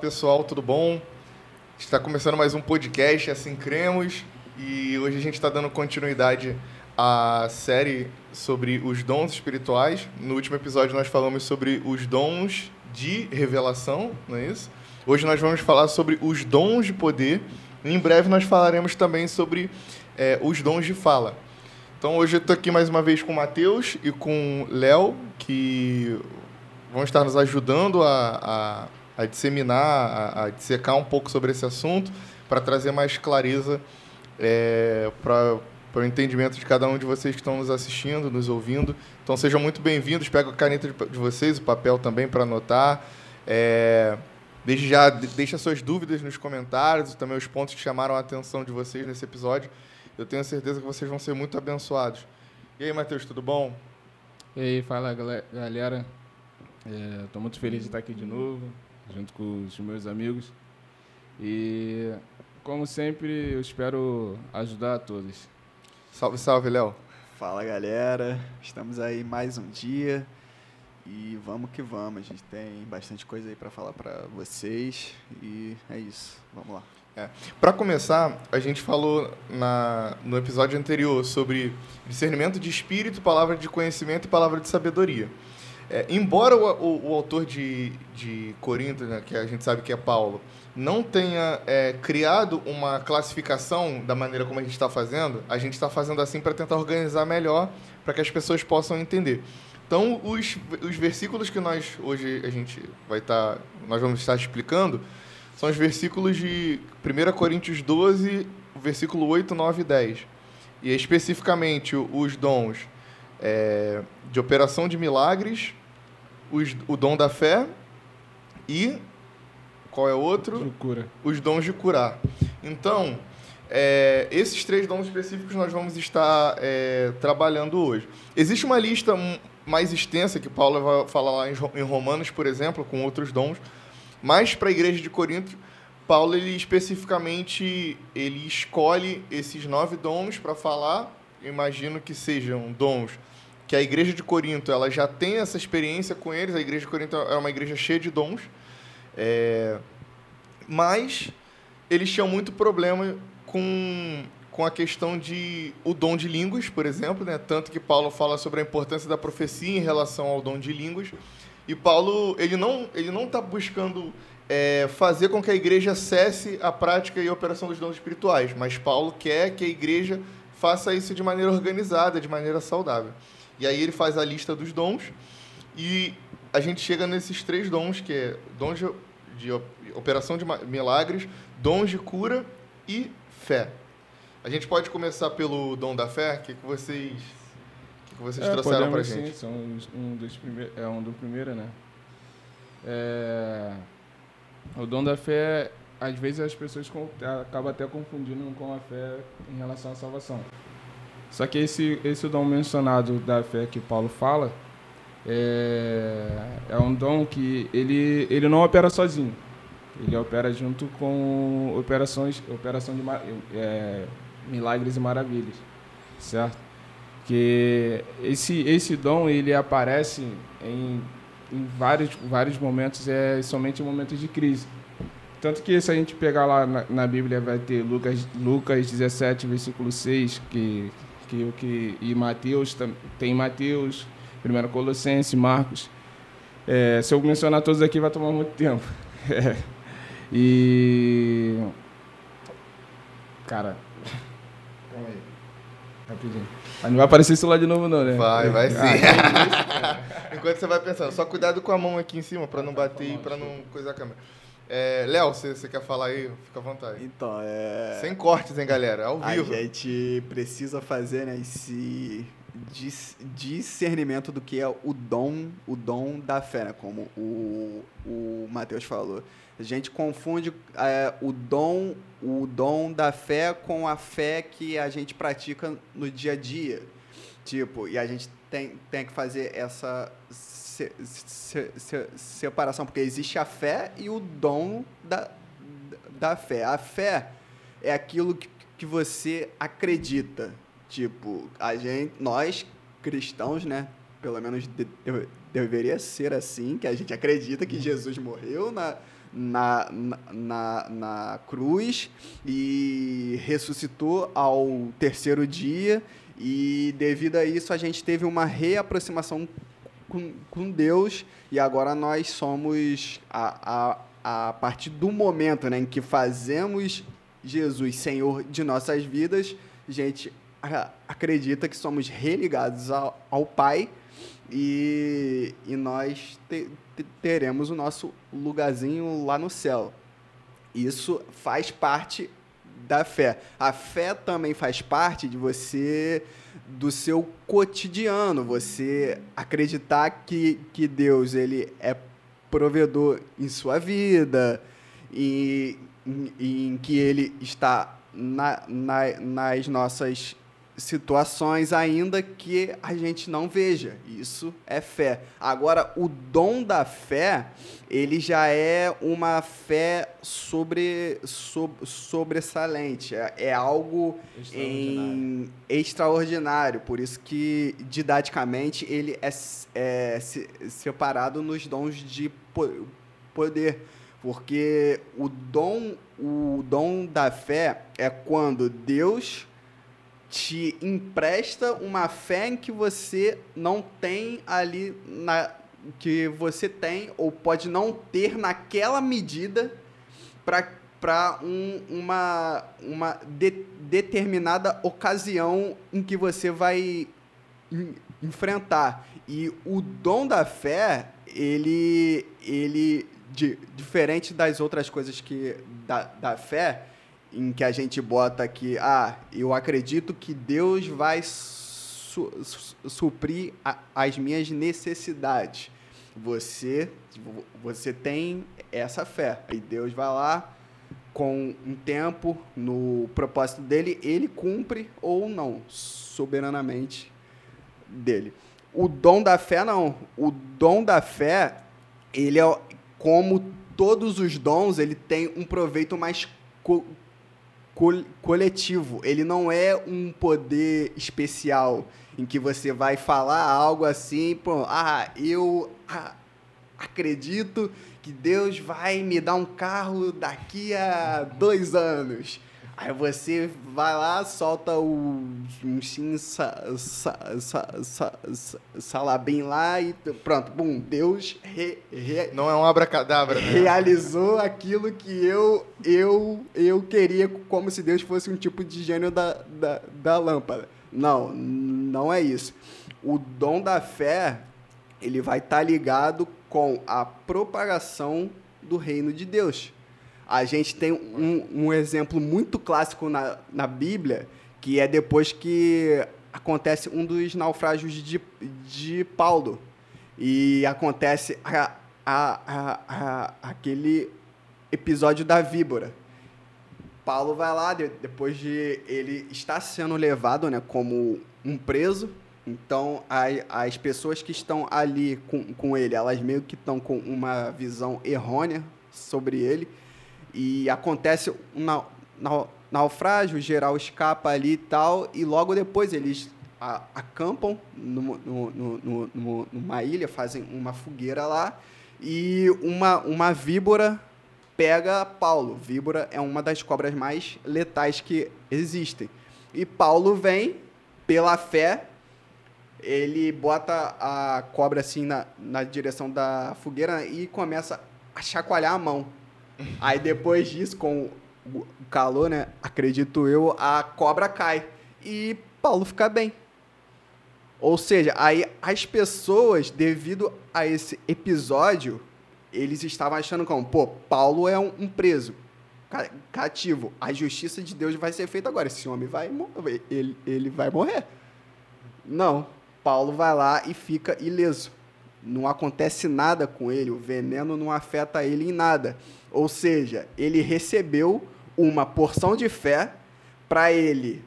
pessoal, tudo bom? Está começando mais um podcast, assim cremos, e hoje a gente está dando continuidade à série sobre os dons espirituais. No último episódio nós falamos sobre os dons de revelação, não é isso? Hoje nós vamos falar sobre os dons de poder. E em breve nós falaremos também sobre é, os dons de fala. Então hoje eu estou aqui mais uma vez com o Matheus e com o Léo, que vão estar nos ajudando a, a, a disseminar, a, a, dissecar um pouco sobre esse assunto, para trazer mais clareza é, para o entendimento de cada um de vocês que estão nos assistindo, nos ouvindo. Então sejam muito bem-vindos. Pega a caneta de, de vocês, o papel também para anotar. É, desde já, deixa suas dúvidas nos comentários, também os pontos que chamaram a atenção de vocês nesse episódio. Eu tenho certeza que vocês vão ser muito abençoados. E aí, Matheus, tudo bom? E aí, fala galera. Estou é, muito feliz de estar aqui de novo, junto com os meus amigos. E, como sempre, eu espero ajudar a todos. Salve, salve, Léo. Fala, galera. Estamos aí mais um dia. E vamos que vamos. A gente tem bastante coisa aí para falar para vocês. E é isso. Vamos lá. É. Para começar, a gente falou na, no episódio anterior sobre discernimento de espírito, palavra de conhecimento e palavra de sabedoria. É, embora o, o, o, autor de, de Corinto, né, que a gente sabe que é Paulo, não tenha é, criado uma classificação da maneira como a gente está fazendo, a gente está fazendo assim para tentar organizar melhor, para que as pessoas possam entender. Então, os, os versículos que nós hoje a gente vai estar, tá, nós vamos estar explicando, são os versículos de 1 Coríntios 12, versículo 8, 9 e 10. E especificamente os dons é, de operação de milagres, os, o dom da fé e qual é o outro? Cura. Os dons de curar. Então, é, esses três dons específicos nós vamos estar é, trabalhando hoje. Existe uma lista mais extensa que Paulo vai falar lá em Romanos, por exemplo, com outros dons, mas para a igreja de Corinto, Paulo ele especificamente ele escolhe esses nove dons para falar. Eu imagino que sejam dons que a igreja de Corinto ela já tem essa experiência com eles. A igreja de Corinto é uma igreja cheia de dons, é, mas eles tinham muito problema com, com a questão de o dom de línguas, por exemplo, né? Tanto que Paulo fala sobre a importância da profecia em relação ao dom de línguas. E Paulo ele não ele não está buscando é, fazer com que a igreja cesse a prática e a operação dos dons espirituais, mas Paulo quer que a igreja faça isso de maneira organizada, de maneira saudável. E aí ele faz a lista dos dons e a gente chega nesses três dons, que é dons de, de operação de milagres, dons de cura e fé. A gente pode começar pelo dom da fé? O que, que vocês, que, que vocês é, trouxeram para a gente? Sim, são um dos primeiros, é um do primeiro, né? É, o dom da fé, às vezes as pessoas acabam até confundindo com a fé em relação à salvação. Só que esse, esse dom mencionado da fé que Paulo fala é, é um dom que ele, ele não opera sozinho. Ele opera junto com operações, operação de é, milagres e maravilhas, certo? Que esse esse dom ele aparece em, em vários vários momentos, é somente em momentos de crise. Tanto que se a gente pegar lá na, na Bíblia vai ter Lucas Lucas 17 versículo 6 que que o que e Mateus tem Mateus, 1 Colossenses, Marcos. É, se eu mencionar todos aqui vai tomar muito tempo. É. E cara, calma aí. Rapidinho. Mas não vai aparecer isso lá de novo, não, né? Vai, vai ah, sim. Ah, Enquanto você vai pensando, só cuidado com a mão aqui em cima para não bater e para não coisar a câmera. É, Léo, você, quer falar aí? Fica à vontade. Então, é. Sem cortes, hein, galera? Ao vivo. A gente precisa fazer né, esse discernimento do que é o dom, o dom da fé, né? como o, o Matheus falou. A gente confunde é, o dom, o dom da fé com a fé que a gente pratica no dia a dia. Tipo, e a gente tem, tem que fazer essa se, se, se, separação, porque existe a fé e o dom da, da fé. A fé é aquilo que, que você acredita. Tipo, a gente, nós cristãos, né? Pelo menos de, de, deveria ser assim, que a gente acredita que Jesus morreu na, na, na, na cruz e ressuscitou ao terceiro dia. E devido a isso, a gente teve uma reaproximação com, com Deus e agora nós somos, a, a, a partir do momento né, em que fazemos Jesus Senhor de nossas vidas, a gente acredita que somos religados ao, ao Pai e, e nós te, te, teremos o nosso lugarzinho lá no céu. Isso faz parte da fé. A fé também faz parte de você, do seu cotidiano, você acreditar que, que Deus ele é provedor em sua vida, e em, em que Ele está na, na, nas nossas situações ainda que a gente não veja. Isso é fé. Agora, o dom da fé, ele já é uma fé sobre, sobre sobressalente. É, é algo extraordinário. Em, extraordinário. Por isso que, didaticamente, ele é, é separado nos dons de poder. Porque o dom, o dom da fé é quando Deus te empresta uma fé em que você não tem ali na que você tem ou pode não ter naquela medida para um, uma, uma de, determinada ocasião em que você vai enfrentar. E o dom da fé, ele, ele de, diferente das outras coisas que da, da fé, em que a gente bota aqui, ah, eu acredito que Deus vai su, su, suprir a, as minhas necessidades. Você, você tem essa fé. E Deus vai lá com um tempo no propósito dele, ele cumpre ou não, soberanamente dele. O dom da fé não. O dom da fé, ele é como todos os dons, ele tem um proveito mais co co coletivo. Ele não é um poder especial em que você vai falar algo assim, pô, ah, eu ah, acredito que Deus vai me dar um carro daqui a dois anos. Aí você vai lá, solta o sa, sa, sa, salabim lá e pronto, bum, Deus re, re, não é um abracadabra, né? realizou aquilo que eu eu eu queria como se Deus fosse um tipo de gênio da, da, da lâmpada. Não, não é isso. O dom da fé, ele vai estar tá ligado com a propagação do reino de Deus. A gente tem um, um exemplo muito clássico na, na Bíblia, que é depois que acontece um dos naufrágios de, de Paulo. E acontece a, a, a, aquele episódio da víbora. Paulo vai lá, de, depois de ele estar sendo levado né, como um preso. Então, as, as pessoas que estão ali com, com ele, elas meio que estão com uma visão errônea sobre ele. E acontece um naufrágio, geral escapa ali e tal, e logo depois eles acampam no, no, no, numa ilha, fazem uma fogueira lá, e uma, uma víbora pega Paulo. Víbora é uma das cobras mais letais que existem. E Paulo vem, pela fé, ele bota a cobra assim na, na direção da fogueira e começa a chacoalhar a mão. Aí depois disso, com o calor, né? Acredito eu, a cobra cai. E Paulo fica bem. Ou seja, aí as pessoas, devido a esse episódio, eles estavam achando como, pô, Paulo é um, preso cativo. A justiça de Deus vai ser feita agora. Esse homem vai morrer. Ele, ele vai morrer. Não. Paulo vai lá e fica ileso. Não acontece nada com ele. O veneno não afeta ele em nada. Ou seja, ele recebeu uma porção de fé para ele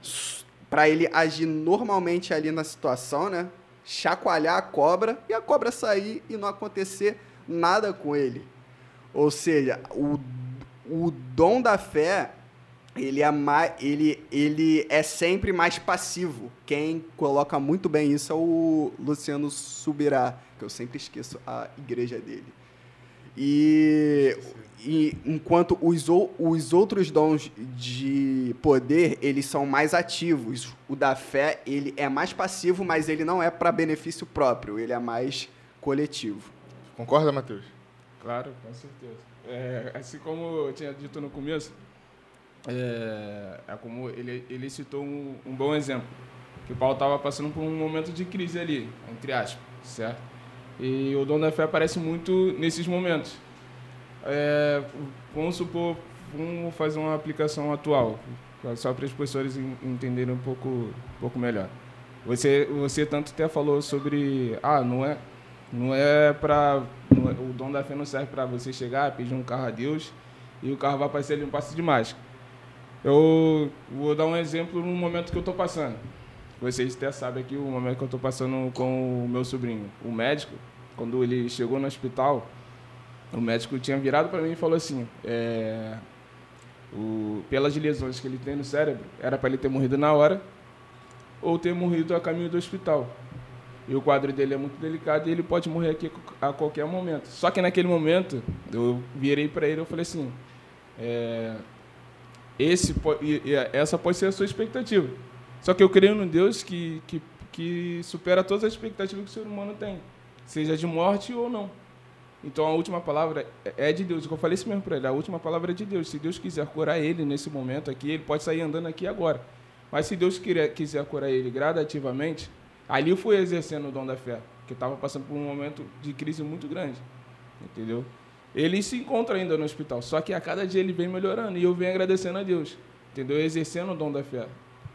para ele agir normalmente ali na situação, né? Chacoalhar a cobra e a cobra sair e não acontecer nada com ele. Ou seja, o, o dom da fé ele é, mais, ele, ele é sempre mais passivo. Quem coloca muito bem isso é o Luciano Subirá, que eu sempre esqueço a igreja dele. E, e enquanto os, os outros dons de poder, eles são mais ativos. O da fé, ele é mais passivo, mas ele não é para benefício próprio, ele é mais coletivo. Concorda, Matheus? Claro, com certeza. É, assim como eu tinha dito no começo, é, é como ele, ele citou um, um bom exemplo. Que o Paulo estava passando por um momento de crise ali, entre aspas, certo? E o dom da fé aparece muito nesses momentos. É, vamos supor, vamos fazer uma aplicação atual, só para as pessoas en- entenderem um pouco, um pouco melhor. Você, você tanto até falou sobre, ah, não é, não é para, o dom da fé não serve para você chegar, pedir um carro a Deus e o carro vai aparecer ali um passe de mágica. Eu vou dar um exemplo no momento que eu estou passando. Vocês até sabem aqui o momento que eu estou passando com o meu sobrinho. O médico, quando ele chegou no hospital, o médico tinha virado para mim e falou assim: é, o, pelas lesões que ele tem no cérebro, era para ele ter morrido na hora ou ter morrido a caminho do hospital. E o quadro dele é muito delicado e ele pode morrer aqui a qualquer momento. Só que naquele momento, eu virei para ele e falei assim: é, esse, essa pode ser a sua expectativa. Só que eu creio no Deus que, que, que supera todas as expectativas que o ser humano tem, seja de morte ou não. Então a última palavra é- é de Deus. Eu falei isso mesmo para ele. A última palavra é de Deus. Se Deus quiser curar ele nesse momento aqui, ele pode sair andando aqui agora. Mas se Deus quiser, quiser curar ele gradativamente, ali eu fui exercendo o dom da fé, que estava passando por um momento de crise muito grande, entendeu? Ele se encontra ainda no hospital, só que a cada dia ele vem melhorando e eu venho agradecendo a Deus, entendeu? Exercendo o dom da fé.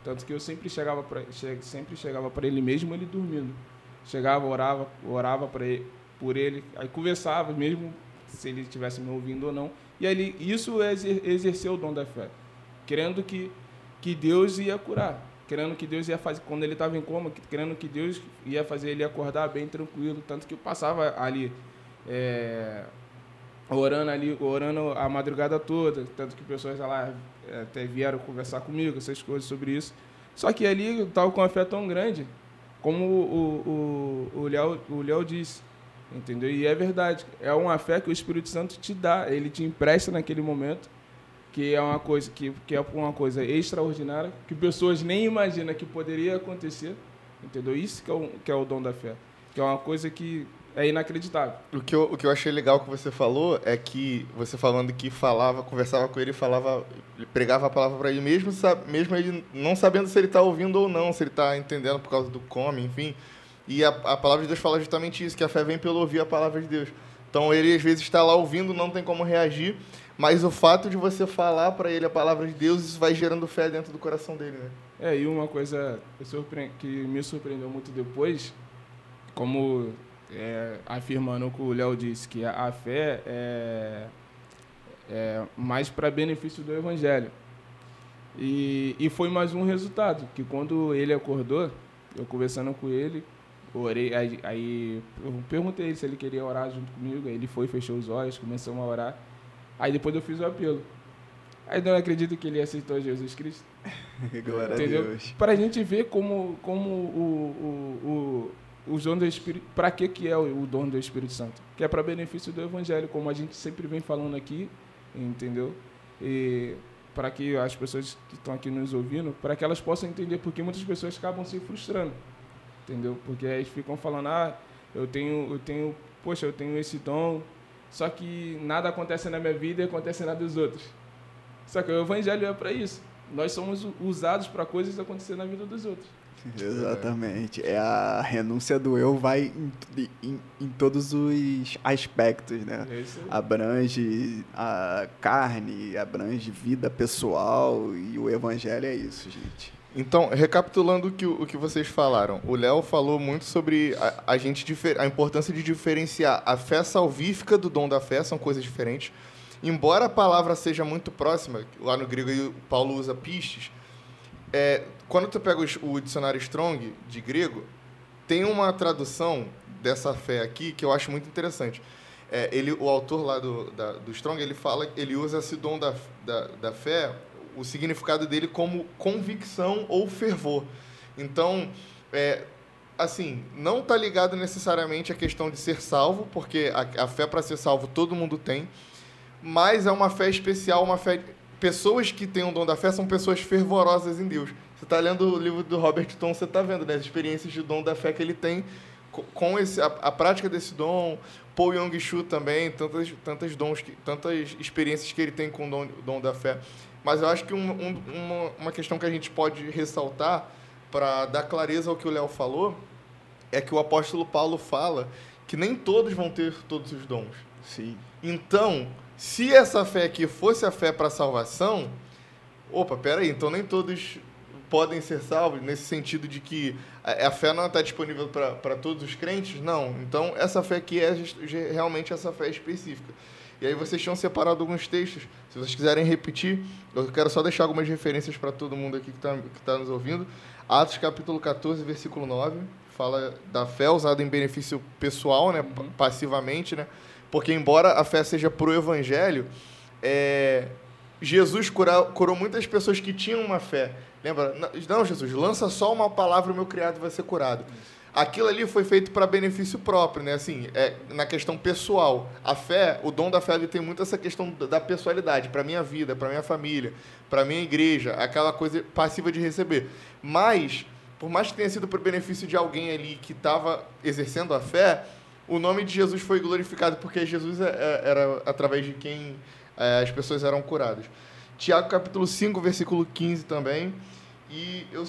Tanto que eu sempre chegava para sempre chegava para ele mesmo ele dormindo. Chegava, orava, orava para por ele, aí conversava mesmo se ele estivesse me ouvindo ou não. E ali isso é exer- exercer o dom da fé, querendo que que Deus ia curar, querendo que Deus ia fazer quando ele estava em coma, que- querendo que Deus ia fazer ele acordar bem tranquilo, tanto que eu passava ali é, orando ali, orando a madrugada toda, tanto que pessoas lá é, até vieram conversar comigo, essas coisas sobre isso. Só que ali eu estava com uma fé tão grande, como o, o, o, Léo, o Léo disse, entendeu? E é verdade, é uma fé que o Espírito Santo te dá, ele te empresta naquele momento, que é uma coisa que, que é uma coisa extraordinária, que pessoas nem imaginam que poderia acontecer, entendeu? Isso que é o, que é o dom da fé, que é uma coisa que é inacreditável. O que, eu, o que eu achei legal que você falou é que você falando que falava, conversava com ele, falava, ele pregava a palavra para ele mesmo, sabe, mesmo ele não sabendo se ele está ouvindo ou não, se ele está entendendo por causa do come, enfim. E a, a palavra de Deus fala justamente isso, que a fé vem pelo ouvir a palavra de Deus. Então ele às vezes está lá ouvindo, não tem como reagir, mas o fato de você falar para ele a palavra de Deus, isso vai gerando fé dentro do coração dele, né? É, e uma coisa que me surpreendeu muito depois, como é, afirmando o que o Léo disse, que a, fé é, é mais para benefício do Evangelho. E, e foi mais um resultado, que quando ele acordou, eu conversando com ele, orei, aí, aí eu perguntei ele se ele queria orar junto comigo, aí ele foi, fechou os olhos, começamos a orar. Aí depois eu fiz o apelo. Aí não acredito que ele aceitou Jesus Cristo. Glória Entendeu? a Deus. Para a gente ver como, como o, o, o, o dom do Espírito. Para que, que é o, o dom do Espírito Santo? Que é para benefício do Evangelho, como a gente sempre vem falando aqui, entendeu? E para que as pessoas que estão aqui nos ouvindo, para que elas possam entender, porque muitas pessoas acabam se frustrando, entendeu? Porque aí ficam falando, ah, eu tenho, eu tenho, poxa, eu tenho esse dom, só que nada acontece na minha vida e acontece na dos outros. Só que o Evangelho é para isso. Nós somos usados para coisas acontecer na vida dos outros. Exatamente. É a renúncia do eu vai em, em, em todos os aspectos, né? É. Abrange a carne, abrange vida pessoal e o evangelho é isso, gente. Então, recapitulando o que, o que vocês falaram, o Léo falou muito sobre a, a gente difer- a importância de diferenciar a fé salvífica do dom da fé, são coisas diferentes. Embora a palavra seja muito próxima, lá no grego Paulo usa pistes, é, quando tu pega o dicionário Strong de grego, tem uma tradução dessa fé aqui que eu acho muito interessante. É, ele, o autor lá do, da- do Strong, ele fala, ele usa esse dom da, da, da fé, o significado dele como convicção ou fervor. Então, é, assim, não tá ligado necessariamente à questão de ser salvo, porque a, a fé para ser salvo todo mundo tem, mas é uma fé especial, uma fé. Pessoas que têm o dom da fé são pessoas fervorosas em Deus. Você está lendo o livro do Robert Tom, você está vendo né, as experiências de dom da fé que ele tem com esse, a, a prática desse dom. Paul Young Shu também, tantas, tantas dons, que, tantas experiências que ele tem com o dom, dom da fé. Mas eu acho que um, um, uma, uma questão que a gente pode ressaltar para dar clareza ao que o Léo falou é que o apóstolo Paulo fala que nem todos vão ter todos os dons. Sim. Então, se essa fé aqui fosse a fé para salvação, opa, peraí, então nem todos podem ser salvos, nesse sentido de que a, a fé não está disponível para todos os crentes? Não. Então, essa fé aqui é realmente essa fé específica. E aí vocês tinham separado alguns textos. Se vocês quiserem repetir, eu quero só deixar algumas referências para todo mundo aqui que está que tá nos ouvindo. Atos capítulo 14, versículo 9, fala da fé usada em benefício pessoal, né, uhum. passivamente, né? Porque embora a fé seja pro evangelho, é, Jesus cura, curou muitas pessoas que tinham uma fé. Lembra? Não, Jesus, lança só uma palavra, o meu criado vai ser curado. Aquilo ali foi feito para benefício próprio, né? Assim, é, na questão pessoal. A fé, o dom da fé, ele tem muito essa questão da pessoalidade, para minha vida, para minha família, para minha igreja, aquela coisa passiva de receber. Mas, por mais que tenha sido para benefício de alguém ali que estava exercendo a fé, o nome de Jesus foi glorificado porque Jesus é, é, era através de quem é, as pessoas eram curadas. Tiago capítulo 5, versículo 15 também. E eu,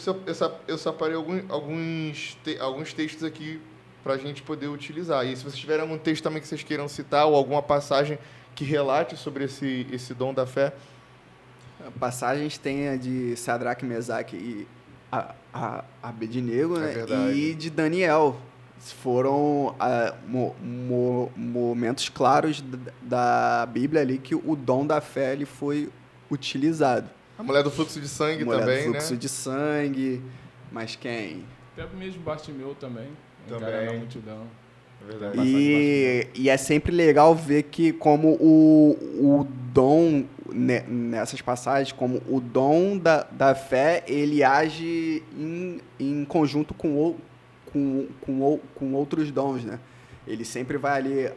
eu, separei alguns, alguns, te, alguns textos aqui para a gente poder utilizar. E se vocês tiverem algum texto também que vocês queiram citar ou alguma passagem que relate sobre esse, esse dom da fé. Passagens tem a de Sadraque, Mesaque e a, a, Abednego, é né? E de Daniel. Foram uh, mo, mo, momentos claros da, da Bíblia ali que o dom da fé ele foi utilizado. A mulher do fluxo de sangue a mulher também, do fluxo né? de sangue. Mas quem? Até mesmo Bartimeu também. Também. Na multidão. É verdade. E, e é sempre legal ver que como o, o dom, nessas passagens, como o dom da, da fé, ele age em, em conjunto com, com, com, com outros dons, né? Ele sempre vai ali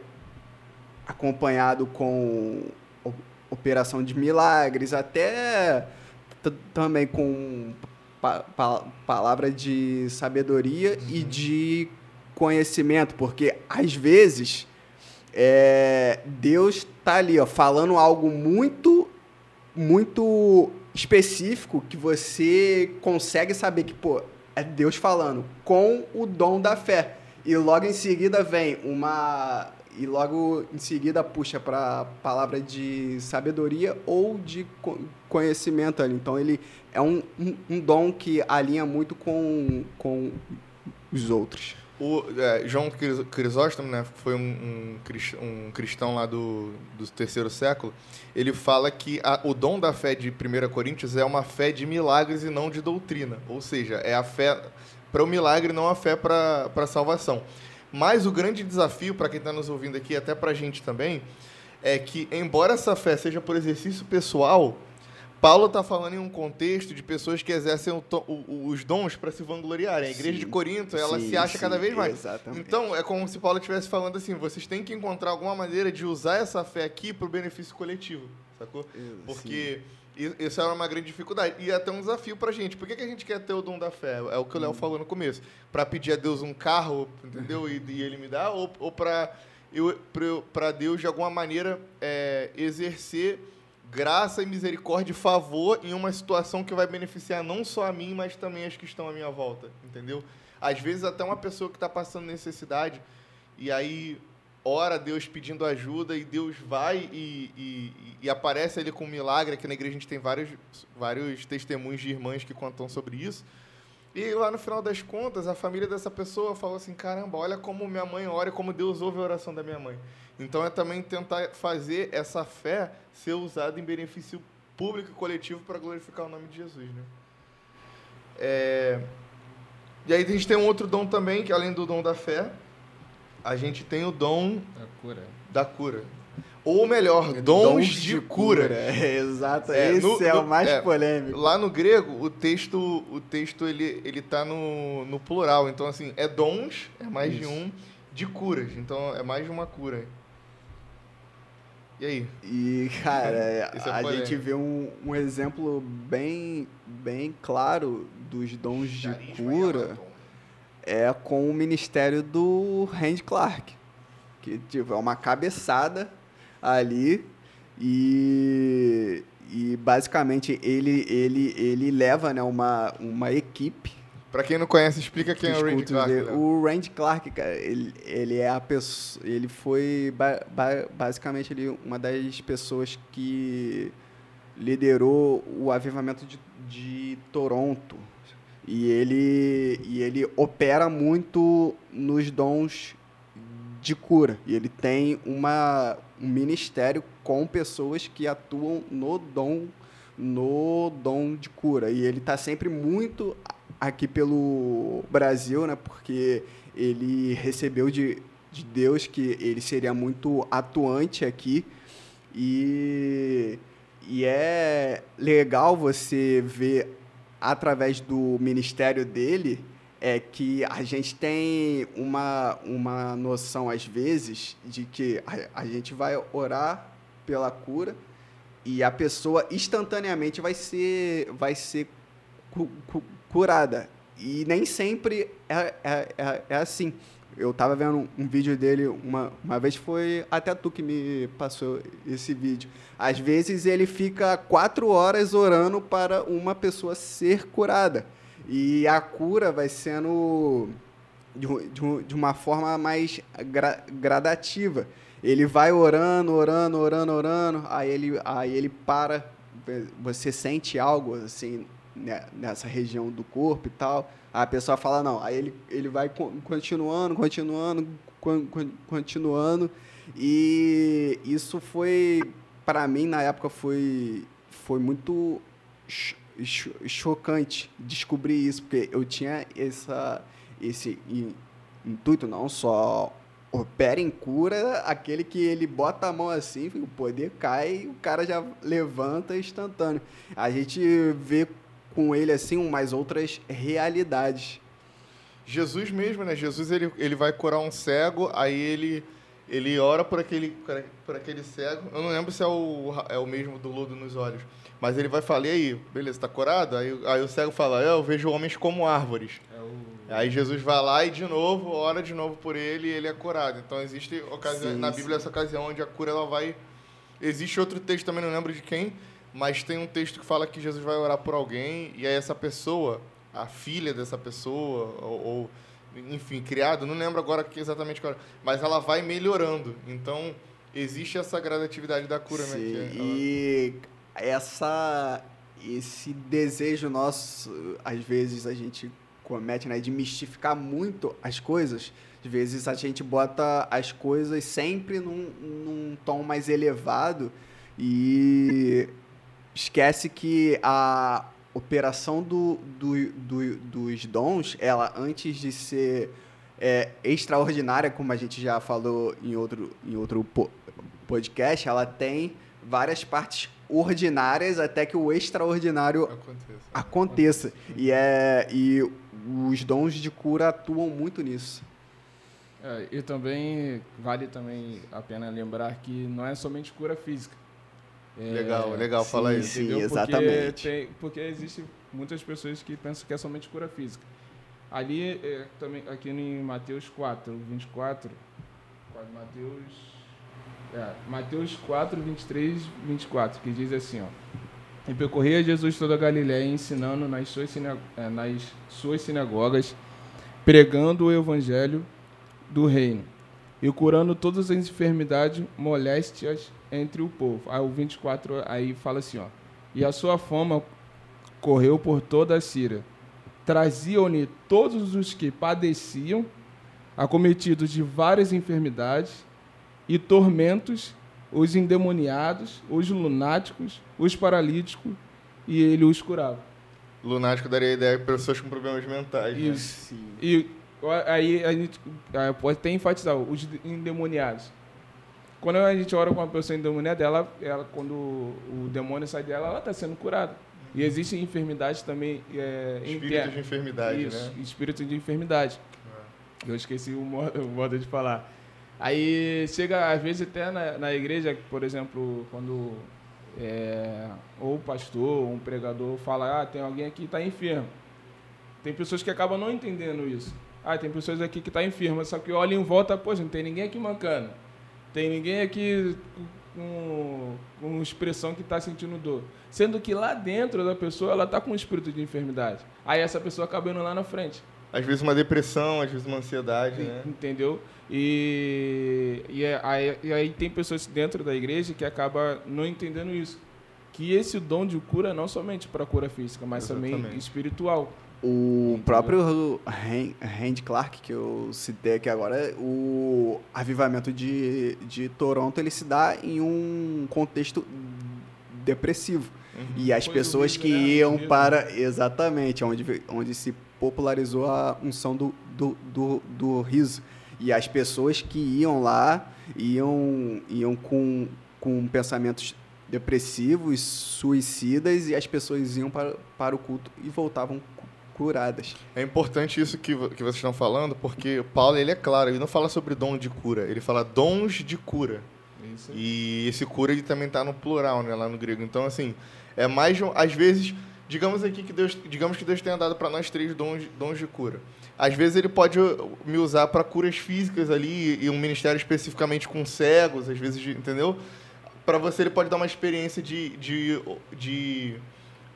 acompanhado com operação de milagres, até também com pa pa palavra de sabedoria uhum. e de conhecimento, porque às vezes é, Deus está ali ó, falando algo muito, muito específico que você consegue saber que pô, é Deus falando com o dom da fé. E logo em seguida vem uma e logo em seguida puxa para a palavra de sabedoria ou de conhecimento ali. Então ele é um, um, um dom que alinha muito com, com os outros. O é, João Crisóstomo, né, foi um, um, cristão lá do, do terceiro século, ele fala que a, o dom da fé de 1 Coríntios é uma fé de milagres e não de doutrina. Ou seja, é a fé para o milagre, não a fé para a salvação. Mas o grande desafio para quem está nos ouvindo aqui, até para a gente também, é que, embora essa fé seja por exercício pessoal, Paulo está falando em um contexto de pessoas que exercem o, o, os dons para se vangloriarem. A igreja sim, de Corinto, ela sim, se acha sim, cada vez mais. Exatamente. Então, é como se Paulo estivesse falando assim: vocês têm que encontrar alguma maneira de usar essa fé aqui para o benefício coletivo, sacou? Porque. Isso é uma grande dificuldade. E é até um desafio pra gente. Por que, que a gente quer ter o dom da fé? É o que o Léo hum. falou no começo. Para pedir a Deus um carro, entendeu? E, e ele me dá? Ou, ou para para Deus, de alguma maneira, é, exercer graça e misericórdia e favor em uma situação que vai beneficiar não só a mim, mas também as que estão à minha volta, entendeu? Às vezes até uma pessoa que está passando necessidade e aí ora Deus pedindo ajuda e Deus vai e, e, e, aparece ali com um milagre. Aqui na igreja a gente tem vários, vários testemunhos de irmãs que contam sobre isso. E lá no final das contas, a família dessa pessoa falou assim: caramba, olha como minha mãe ora e como Deus ouve a oração da minha mãe. Então é também tentar fazer essa fé ser usada em benefício público e coletivo para glorificar o nome de Jesus. Né? É... E aí a gente tem um outro dom também, que além do dom da fé, a gente tem o dom da cura. Da cura. Ou melhor, dons, de, cura. É, exato, É, esse no- é no- o mais é, polêmico. Lá no grego, o texto, o texto ele, ele tá no, no plural. Então, assim, é dons, é mais de Isso. um, de curas. Então, é mais de uma cura. E aí? E, cara, Isso é a gente vê um, um exemplo bem, bem claro dos dons de cura é com o ministério do Randy Clark. Que tipo, é uma cabeçada ali e, e basicamente ele, ele, ele leva né, uma, uma equipe Pra quem não conhece, explica quem é o Randy Clark. dele. Léo. O Randy Clark, cara, ele, ele é a pessoa. Ele foi ba- ba- basicamente ele, uma das pessoas que liderou o avivamento de, de Toronto. E ele, e ele opera muito nos dons de cura. E ele tem uma, um ministério com pessoas que atuam no dom no dom de cura. E ele está sempre muito aqui pelo Brasil, né? Porque ele recebeu de, de Deus que ele seria muito atuante aqui. E, e é legal você ver através do ministério dele é que a gente tem uma, uma noção, às vezes, de que a, a gente vai orar pela cura e a pessoa instantaneamente vai ser, vai ser cu- cu- curada. E nem sempre é, é, é, é assim. Eu tava vendo um, vídeo dele uma, uma vez, foi até tu que me passou esse vídeo. Às vezes ele fica quatro horas orando para uma pessoa ser curada. E a cura vai sendo de, de de uma forma mais gra- gradativa. Ele vai orando, orando, orando, orando, aí ele, aí ele para, você sente algo assim nessa região do corpo e tal. Aí a pessoa fala não, aí ele, ele vai con- continuando, continuando, con- con- continuando. E isso foi, para mim na época foi, foi muito cho- cho- chocante descobrir isso, porque eu tinha essa, esse in- intuito não só opera em cura aquele que ele bota a mão assim, o poder cai, o cara já levanta instantâneo. A gente vê com ele assim umas outras realidades. Jesus mesmo, né? Jesus ele, ele vai curar um cego, aí ele ele ora por aquele por aquele cego. Eu não lembro se é o é o mesmo do lodo nos olhos, mas ele vai falar e aí, beleza, tá curado? Aí, aí o cego fala: "É, "Eu vejo homens como árvores". É o... Aí Jesus vai lá e de novo ora de novo por ele e ele é curado. Então existe ocasião Sim, na sim. Bíblia essa ocasião onde a cura ela vai existe outro texto também não lembro de quem, mas tem um texto que fala que Jesus vai orar por alguém e aí essa pessoa, a filha dessa pessoa ou, ou, enfim, criado, não lembro agora que exatamente qual, mas ela vai melhorando. Então existe essa gradatividade da cura, né? Sim, que ela- E essa esse desejo nosso, às vezes a gente comete, né, de mistificar muito as coisas. Às vezes a gente bota as coisas sempre num, num tom mais elevado e esquece que a operação do, do, do- dos dons, ela antes de ser é, extraordinária, como a gente já falou em outro, em outro po- podcast, ela tem várias partes ordinárias até que o extraordinário aconteça. aconteça. E, é, e os dons de cura atuam muito nisso. É, e também vale também a pena lembrar que não é somente cura física. É, Legal, legal falar sim, isso. sim. entendeu? exatamente. Porque, tem, porque existe muitas pessoas que pensam que é somente cura física. Ali, é, também, aqui em Mateus 4, 24, quase Mateus, é, Mateus 4, 23, 24, que diz assim, ó. E percorria Jesus toda a Galiléia, ensinando nas suas, eh, nas suas sinagogas, pregando o evangelho do reino e curando todas as enfermidades moléstias entre o povo. Aí o 24 aí fala assim, ó. E a sua fama correu por toda a Síria. Traziam-lhe todos os que padeciam, acometidos de várias enfermidades e tormentos, os endemoniados, os lunáticos, os paralíticos, e ele os curava. Lunático daria ideia para pessoas com problemas mentais. né? Isso. Sim. E aí a gente aí pode até enfatizar os endemoniados. Quando a gente ora com uma pessoa endemoniada, ela, ela, quando o demônio sai dela, ela está sendo curada. E existem enfermidades também. É, Espírito de enfermidade, Isso, né? espírito de enfermidade. Eu esqueci o modo, o modo de falar. Aí chega, às vezes, até na, na igreja, por exemplo, quando é, ou o pastor, ou um pregador fala, ah, tem alguém aqui que está enfermo. Tem pessoas que acabam não entendendo isso. Ah, tem pessoas aqui que estão tá enfermas, só que olha em volta, poxa, não tem ninguém aqui mancando. Tem ninguém aqui com, com expressão que está sentindo dor. Sendo que lá dentro da pessoa, ela está com um espírito de enfermidade. Aí essa pessoa acaba indo lá na frente. Às vezes uma depressão, às vezes uma ansiedade, né? Entendeu? E, e, é, aí, e aí tem pessoas dentro da igreja que acabam não entendendo isso. Que esse dom de cura é não somente para cura física, mas Exatamente. também espiritual. O próprio Randy Clark, que eu citei aqui agora, o avivamento de, de Toronto, ele se dá em um contexto depressivo. Uhum. E as Foi pessoas que né? iam para... Exatamente, onde, onde se popularizou a unção do, do, do, do riso. E as pessoas que iam lá iam, iam com, com pensamentos depressivos, suicidas, e as pessoas iam para, para o culto e voltavam curadas. É importante isso que, que vocês estão falando, porque Paulo ele é claro, ele não fala sobre dom de cura, ele fala dons de cura. Isso. E esse cura ele também está no plural, né, lá no grego. Então assim, é mais às vezes, digamos aqui que Deus, digamos que Deus tenha dado para nós três dons, dons de cura. Às vezes ele pode me usar para curas físicas ali e um ministério especificamente com cegos, às vezes, entendeu? Para você ele pode dar uma experiência de, de, de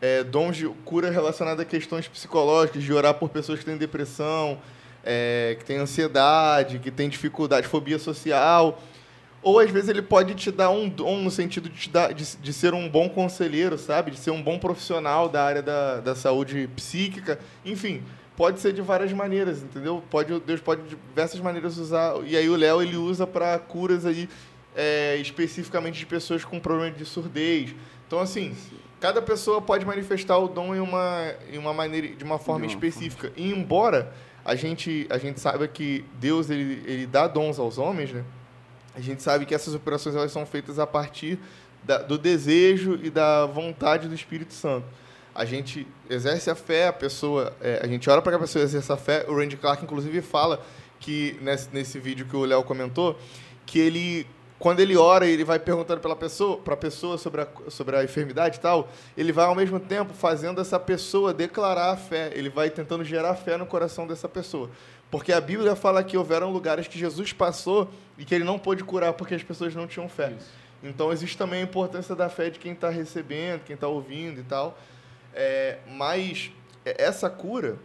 é, dons de cura relacionada a questões psicológicas, de orar por pessoas que têm depressão, é, que têm ansiedade, que têm dificuldade, fobia social. Ou às vezes ele pode te dar um dom no sentido de, dar, de, de ser um bom conselheiro, sabe? De ser um bom profissional da área da, da saúde psíquica. Enfim, pode ser de várias maneiras, entendeu? Pode, Deus pode de diversas maneiras usar. E aí o Léo ele usa para curas aí é, especificamente de pessoas com problema de surdez. Então assim, cada pessoa pode manifestar o dom em uma, em uma maneira, de uma forma específica. E embora a gente, a gente saiba que Deus ele, ele dá dons aos homens, né? A gente sabe que essas operações elas são feitas a partir da, do desejo e da vontade do Espírito Santo. A gente exerce a fé, a pessoa, é, a gente ora para que a pessoa exerça a fé. O Randy Clark, inclusive, fala que nesse, nesse vídeo que o Léo comentou, que ele quando ele ora, ele vai perguntando pela pessoa, para a pessoa sobre a, sobre a enfermidade e tal, ele vai ao mesmo tempo fazendo essa pessoa declarar a fé, ele vai tentando gerar fé no coração dessa pessoa. Porque a Bíblia fala que houveram lugares que Jesus passou e que ele não pôde curar porque as pessoas não tinham fé. Isso. Então existe também a importância da fé de quem está recebendo, quem está ouvindo e tal. É, mas essa cura,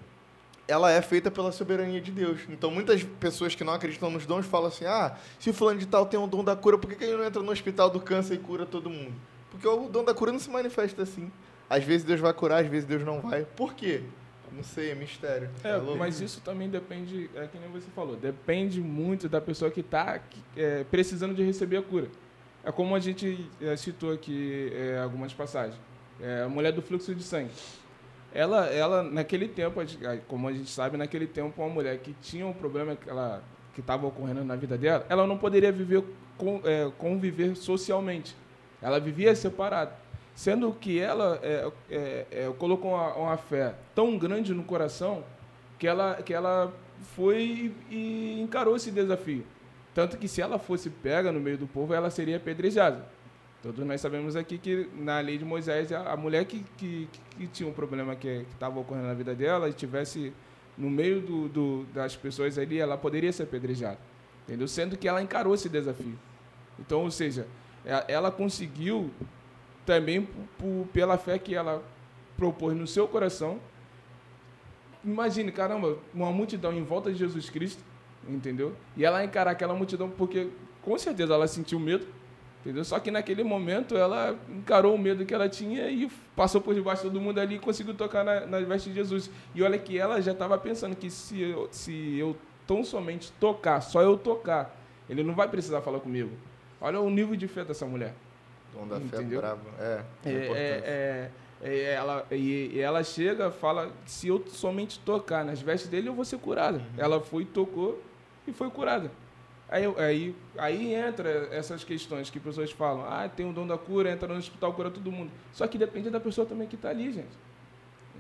ela é feita pela soberania de Deus. Então, muitas pessoas que não acreditam nos dons falam assim: ah, se o fulano de tal tem um dom da cura, por que, que ele não entra no hospital do câncer e cura todo mundo? Porque o dom da cura não se manifesta assim. Às vezes Deus vai curar, às vezes Deus não vai. Por quê? Não sei, é mistério. É, é mas isso também depende, é que nem você falou, depende muito da pessoa que está é, precisando de receber a cura. É como a gente é, citou aqui é, algumas passagens. É, a mulher do fluxo de sangue ela, ela naquele tempo, como a gente sabe, naquele tempo, uma mulher que tinha um problema que ela que estava ocorrendo na vida dela, ela não poderia viver com, é, conviver socialmente. Ela vivia separada, sendo que ela é, é, é, colocou uma, uma, fé tão grande no coração que ela que ela foi e encarou esse desafio. Tanto que se ela fosse pega no meio do povo, ela seria apedrejada. Todos nós sabemos aqui que na lei de Moisés, a, mulher que, que, que, tinha um problema que estava ocorrendo na vida dela e tivesse no meio do, do, das pessoas ali, ela poderia ser apedrejada. Entendeu? Sendo que ela encarou esse desafio. Então, ou seja, ela conseguiu também pela fé que ela propôs no seu coração. Imagine, caramba, uma multidão em volta de Jesus Cristo, entendeu? E ela encarar aquela multidão porque com certeza ela sentiu medo, Entendeu? Só que naquele momento ela encarou o medo que ela tinha e passou por debaixo de todo mundo ali e conseguiu tocar na, na veste de Jesus. E olha que ela já estava pensando que se eu, se eu tão somente tocar, só eu tocar, ele não vai precisar falar comigo. Olha o nível de fé dessa mulher. Dom da fé bravo. É, é, é, é, é, ela, e, e, ela chega fala, se eu somente tocar nas vestes dele, eu vou ser curada. Uhum. Ela foi, tocou e foi curada. Aí, aí, aí entra essas questões que pessoas falam, ah, tem o dom da cura, entra no hospital, cura todo mundo. Só que depende da pessoa também que está ali, gente.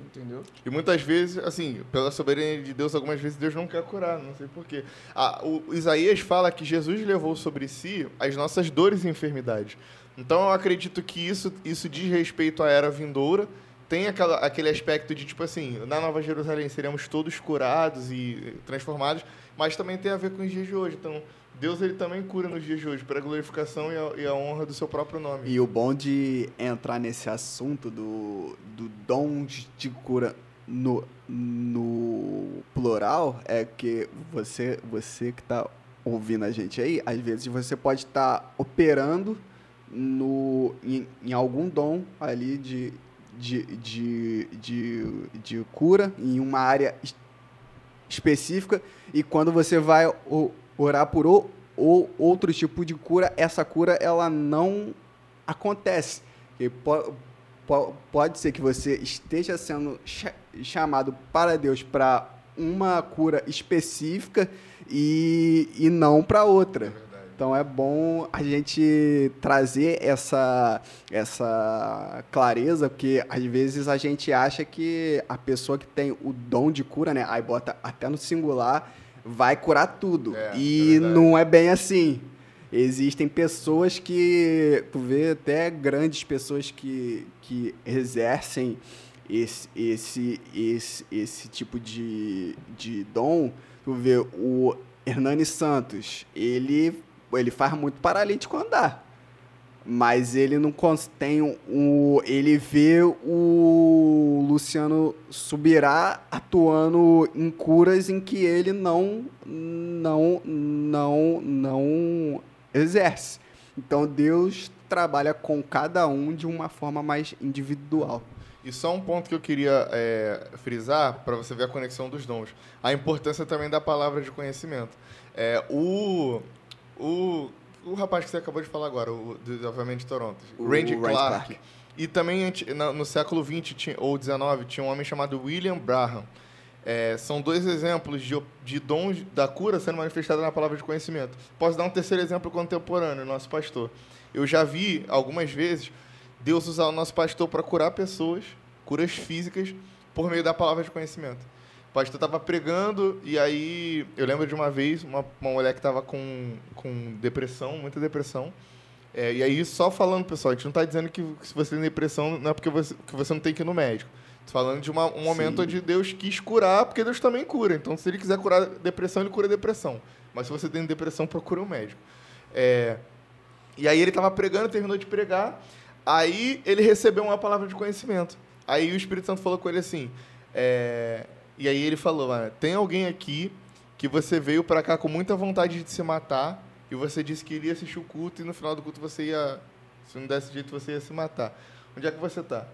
Entendeu? E muitas vezes, assim, pela soberania de Deus, algumas vezes Deus não quer curar, não sei porquê. Ah, o Isaías fala que Jesus levou sobre si as nossas dores e enfermidades. Então eu acredito que isso, isso diz respeito à era vindoura, tem aquela, aquele aspecto de, tipo assim, na Nova Jerusalém seremos todos curados e transformados, mas também tem a ver com os dias de hoje. Então, Deus ele também cura nos dias de hoje, para a glorificação e a, e a, honra do seu próprio nome. E o bom de entrar nesse assunto do, do dom de cura no, no plural é que você, você que está ouvindo a gente aí, às vezes você pode estar tá operando no, em, em, algum dom ali de, de, de, de, de cura, em uma área específica, e quando você vai orar por o, ou outro tipo de cura, essa cura ela não acontece. E po, po, pode ser que você esteja sendo chamado para Deus para uma cura específica e, e não para outra. É então é bom a gente trazer essa, essa clareza, porque às vezes a gente acha que a pessoa que tem o dom de cura, né? Aí bota até no singular, vai curar tudo. É, e é não é bem assim. Existem pessoas que, tu vê até grandes pessoas que, que exercem esse, esse, esse, esse tipo de, de dom. Tu vê o Hernani Santos, ele, ele faz muito paralítico andar mas ele não tem o ele vê o Luciano Subirá atuando em curas em que ele não não não não exerce. Então Deus trabalha com cada um de uma forma mais individual. E só um ponto que eu queria é, frisar para você ver a conexão dos dons, a importância também da palavra de conhecimento. É, o o o rapaz que você acabou de falar agora, o, de, obviamente, Toronto. O Randy Clark. Clark. E também no século XX ou XIX tinha um homem chamado William Braham. É, são dois exemplos de, de dons da cura sendo manifestada na palavra de conhecimento. Posso dar um terceiro exemplo contemporâneo, nosso pastor. Eu já vi algumas vezes Deus usar o nosso pastor para curar pessoas, curas físicas, por meio da palavra de conhecimento. O pastor estava pregando e aí eu lembro de uma vez uma, uma mulher que estava com, com depressão, muita depressão. É, e aí, só falando, pessoal, a gente não está dizendo que se você tem depressão não é porque você, que você não tem que ir no médico. Estou falando de uma, um momento Sim. onde Deus quis curar, porque Deus também cura. Então, se ele quiser curar depressão, ele cura depressão. Mas se você tem depressão, procura um médico. É, e aí ele estava pregando, terminou de pregar. Aí ele recebeu uma palavra de conhecimento. Aí o Espírito Santo falou com ele assim: é, e aí ele falou, tem alguém aqui que você veio para cá com muita vontade de se matar e você disse que iria assistir o culto e no final do culto você ia, se não desse jeito, você ia se matar. Onde é que você tá?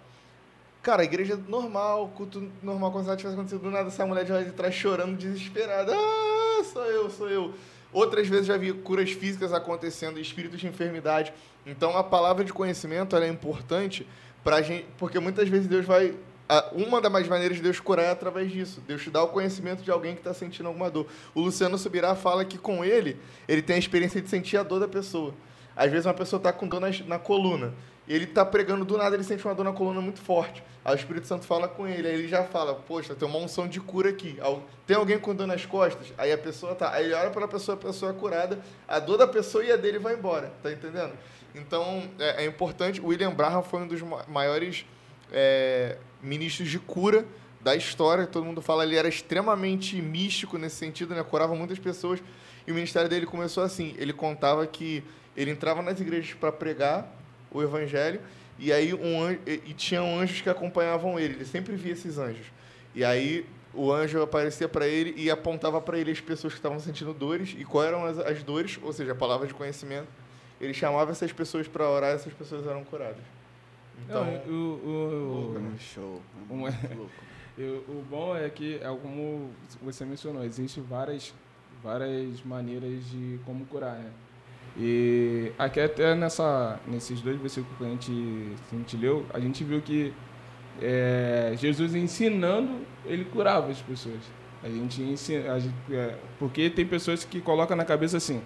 Cara, igreja normal, culto normal, como se nada tivesse acontecido do nada, essa mulher de lá de trás chorando, desesperada. Ah, sou eu, sou eu. Outras vezes já vi curas físicas acontecendo, espíritos de enfermidade. Então a palavra de conhecimento é importante pra gente, porque muitas vezes Deus vai uma das maneiras de Deus curar é através disso. Deus te dá o conhecimento de alguém que está sentindo alguma dor. O Luciano Subirá fala que com ele, ele tem a experiência de sentir a dor da pessoa. Às vezes uma pessoa está com dor na, na coluna. Ele está pregando do nada, ele sente uma dor na coluna muito forte. Aí o Espírito Santo fala com ele, aí ele já fala, poxa, tem uma unção de cura aqui. Tem alguém com dor nas costas? Aí a pessoa tá. Aí ele olha para a pessoa, a pessoa é curada, a dor da pessoa e a dele vai embora. Tá entendendo? Então é, é importante. O William Braham foi um dos maiores é, ministros de cura da história. Todo mundo fala ele era extremamente místico nesse sentido, né? Curava muitas pessoas. E o ministério dele começou assim. Ele contava que ele entrava nas igrejas para pregar o evangelho e aí um anjo, e tinham anjos que acompanhavam ele. Ele sempre via esses anjos. E aí o anjo aparecia para ele e apontava para ele as pessoas que estavam sentindo dores e quais eram as, as dores, ou seja, a palavra de conhecimento. Ele chamava essas pessoas para orar e essas pessoas eram curadas. Então, Não, o, o, o, show. Um, o bom é que, é como você mencionou, existem várias, várias maneiras de como curar, né? E aqui até nessa, nesses dois versículos que a gente, a gente leu, a gente viu que é, Jesus ensinando, ele curava as pessoas. A gente ensina, a gente, é, porque tem pessoas que colocam na cabeça assim,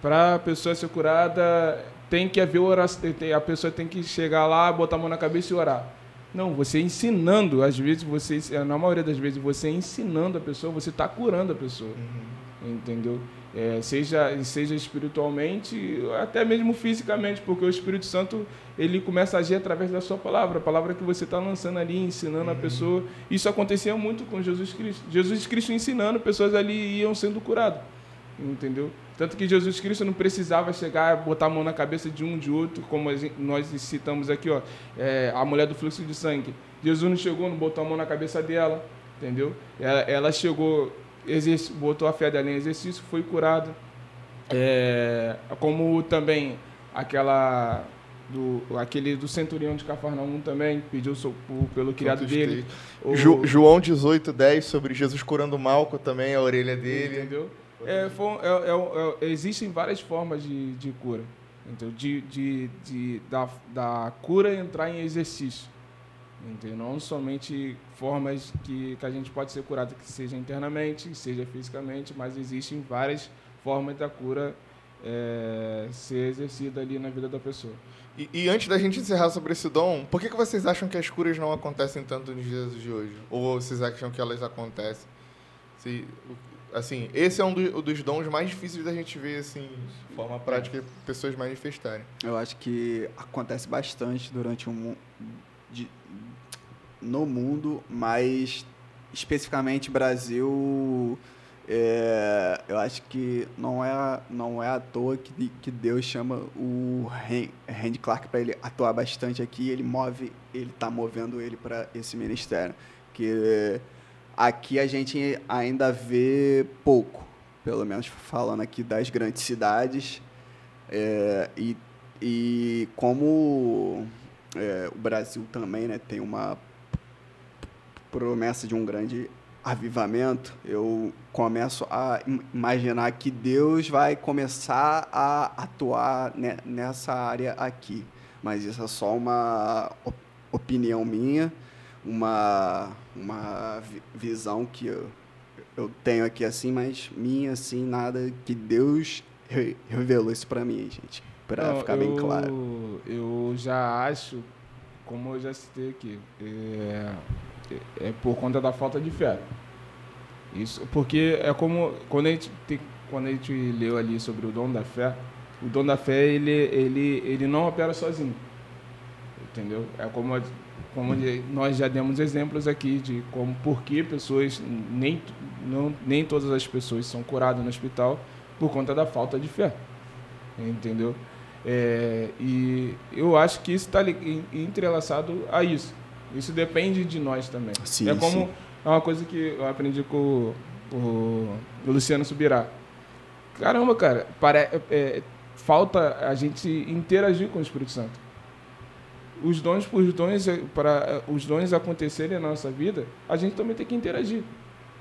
para a pessoa ser curada, tem que haver oração, a pessoa tem que chegar lá, botar a mão na cabeça e orar. Não, você ensinando, às vezes você, na maioria das vezes, você ensinando a pessoa, você está curando a pessoa. Uhum. Entendeu? É, seja, seja espiritualmente, até mesmo fisicamente, porque o Espírito Santo ele começa a agir através da sua palavra, a palavra que você está lançando ali, ensinando uhum. a pessoa. Isso acontecia muito com Jesus Cristo. Jesus Cristo ensinando, pessoas ali iam sendo curadas, entendeu? Tanto que Jesus Cristo não precisava chegar, botar a mão na cabeça de um de outro, como nós citamos aqui, ó, é, a mulher do fluxo de sangue. Jesus não chegou, não botou a mão na cabeça dela, entendeu? Ela, ela chegou, botou a fé dela em exercício, foi curada. É, como também aquela do aquele do centurião de Cafarnaum também pediu pelo criado dele. O, João 18, 10 sobre Jesus curando Malco também a orelha dele. Entendeu? É, é, é, é, existem várias formas de, de cura. Então, de, de, de, da, da cura entrar em exercício. Entendeu? Não somente formas que, que a gente pode ser curado, que seja internamente, seja fisicamente, mas existem várias formas da cura é, ser exercida ali na vida da pessoa. E, e, antes da gente encerrar sobre esse dom, por que, que vocês acham que as curas não acontecem tanto nos dias de hoje? Ou vocês acham que elas acontecem? Se, assim, esse é um do, dos dons mais difíceis da gente ver, assim, de forma prática, pessoas manifestarem. Eu acho que acontece bastante durante um... De, no mundo, mas especificamente Brasil, é, eu acho que não é, não é à toa que, que Deus chama o Randy Clark para ele atuar bastante aqui. Ele move, ele está movendo ele para esse ministério. Que Aqui a gente ainda vê pouco, pelo menos falando aqui das grandes cidades. É, e, e como é, o Brasil também né, tem uma promessa de um grande avivamento, eu começo a imaginar que Deus vai começar a atuar nessa área aqui. Mas isso é só uma opinião minha uma, uma visão que eu, eu tenho aqui assim, mas minha assim, nada que Deus revelou isso para mim, gente, para ficar eu, bem claro. Eu já acho, como eu já citei aqui, é, é por conta da falta de fé. Isso, porque é como quando a gente tem, quando a gente leu ali sobre o dom da fé, o dom da fé ele ele ele não opera sozinho. Entendeu? É como como nós já demos exemplos aqui de como por que pessoas nem não, nem todas as pessoas são curadas no hospital por conta da falta de fé entendeu? É, e eu acho que isso está entrelaçado a isso. Isso depende de nós também. Sim, é como sim. é uma coisa que eu aprendi com o, o Luciano Subirá. Caramba cara para, é, falta a gente interagir com o Espírito Santo os dons os dons para os dons acontecerem na nossa vida, a gente também tem que interagir.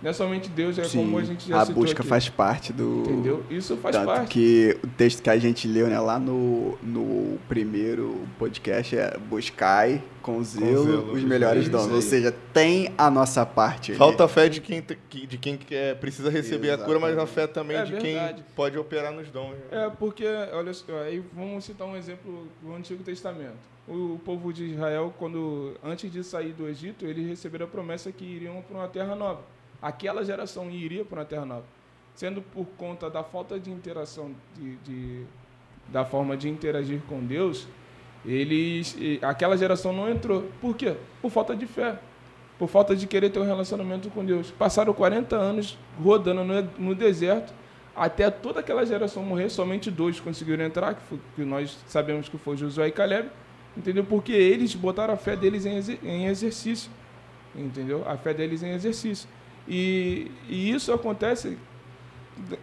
Não é somente Deus, é Sim, como a gente já A busca aqui. faz parte do. Entendeu? Isso faz Tanto parte. que o texto que a gente leu né, lá no, no primeiro podcast é buscai com zelo, com zelo os melhores dons. Ou seja, tem a nossa parte. Falta ali. fé de quem, de quem quer, precisa receber Exatamente. a cura, mas a fé também é de verdade. quem pode operar nos dons. Né? É, porque, olha só, aí vamos citar um exemplo do Antigo Testamento. O povo de Israel, quando antes de sair do Egito, eles receberam a promessa que iriam para uma terra nova aquela geração iria para uma terra nova. Sendo por conta da falta de interação, de, de, da forma de interagir com Deus, eles, aquela geração não entrou. Por quê? Por falta de fé. Por falta de querer ter um relacionamento com Deus. Passaram 40 anos rodando no, no deserto, até toda aquela geração morrer, somente dois conseguiram entrar, que, foi, que nós sabemos que foi Josué e Caleb, entendeu? Porque eles botaram a fé deles em, em exercício, entendeu? A fé deles em exercício. E, e isso acontece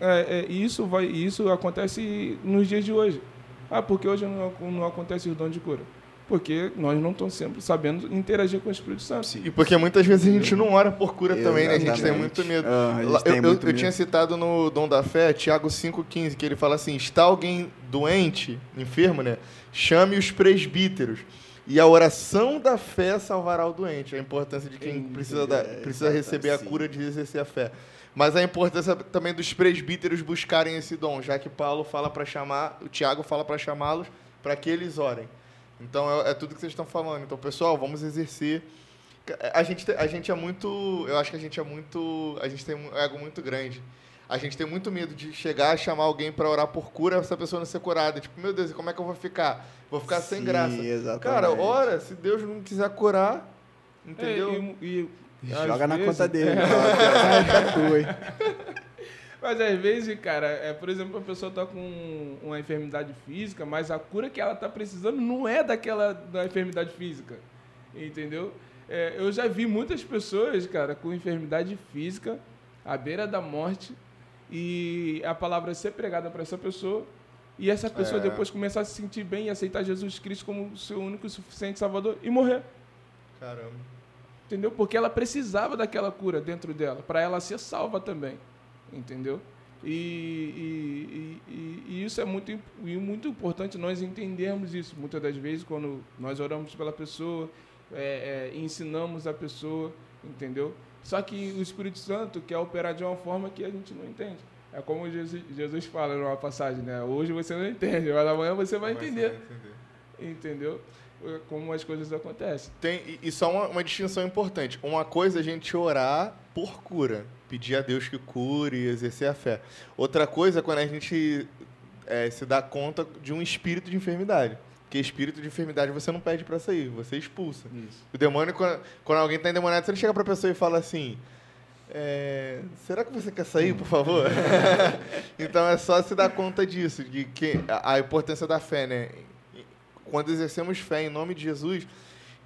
é, é, isso vai isso acontece nos dias de hoje. Ah, porque hoje não, não acontece o dom de cura? Porque nós não estamos sempre sabendo interagir com o Espírito Santo. Sim. E porque muitas vezes a gente não ora por cura Exatamente. também, né? A gente tem muito medo. Ah, eu, eu, muito eu medo. tinha citado no Dom da Fé, Tiago 5,15, que ele fala assim: está alguém doente, enfermo, né? Chame os presbíteros e a oração da fé salvará o doente. A importância de quem precisa, da, precisa receber a cura de exercer a fé. Mas a importância também dos presbíteros buscarem esse dom, já que Paulo fala para chamar, o Tiago fala para chamá-los para que eles orem. Então é, é, tudo que vocês estão falando. Então, pessoal, vamos exercer. A gente, a gente é muito. Eu acho que a gente é muito. A gente tem um ego muito grande. A gente tem muito medo de chegar, chamar alguém para orar por cura, essa pessoa não ser curada. Tipo, meu Deus, como é que eu vou ficar? Vou ficar Sim, sem graça. Exatamente. Cara, ora, se Deus não quiser curar, entendeu? É, e, e, Joga na vezes... conta dele. É. mas às vezes, cara, é, por exemplo, a pessoa tá com uma enfermidade física, mas a cura que ela tá precisando não é daquela da enfermidade física. Entendeu? É, eu já vi muitas pessoas, cara, com enfermidade física, à beira da morte, e a palavra ser pregada para essa pessoa e essa pessoa é. depois começar a se sentir bem e aceitar Jesus Cristo como seu único e suficiente Salvador e morrer. Caramba. Entendeu? Porque ela precisava daquela cura dentro dela, para ela ser salva também. Entendeu? E, e, e, e, isso é muito, muito importante nós entendermos isso. Muitas das vezes, quando nós oramos pela pessoa, é, é, ensinamos a pessoa, entendeu? Só que o Espírito Santo quer operar de uma forma que a gente não entende. É como Jesus, Jesus fala numa passagem, né? Hoje você não entende, mas amanhã você vai entender. Vai entender. Entendeu? É como as coisas acontecem. Tem, e só uma, uma, distinção importante. Uma coisa é a gente orar por cura, pedir a Deus que cure e exercer a fé. Outra coisa é quando a gente é, se dá conta de um espírito de enfermidade. Porque espírito de enfermidade você não pede para sair, você expulsa. Isso. O demônio, quando, quando alguém está endemoniado, você não chega para a pessoa e fala assim: é, será que você quer sair, por favor? então é só se dar conta disso, de que a, a importância da fé, né? Quando exercemos fé em nome de Jesus,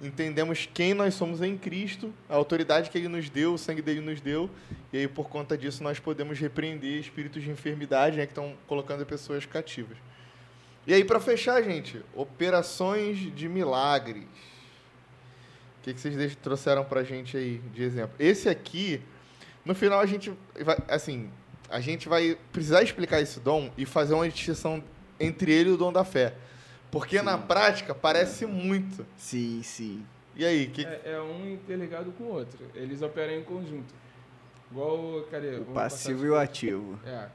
entendemos quem nós somos em Cristo, a autoridade que Ele nos deu, o sangue dele nos deu, e aí por conta disso nós podemos repreender espíritos de enfermidade né, que estão colocando pessoas cativas. E aí, para fechar, gente, operações de milagres. O que, que vocês trouxeram para a gente aí de exemplo? Esse aqui, no final a gente vai, assim, a gente vai precisar explicar esse dom e fazer uma distinção entre ele e o dom da fé. Porque sim. na prática parece muito. Sim, sim. E aí? Que... É, é, um interligado com o outro. Eles operam em conjunto. Igual, cadê? O passivo e o ativo. É.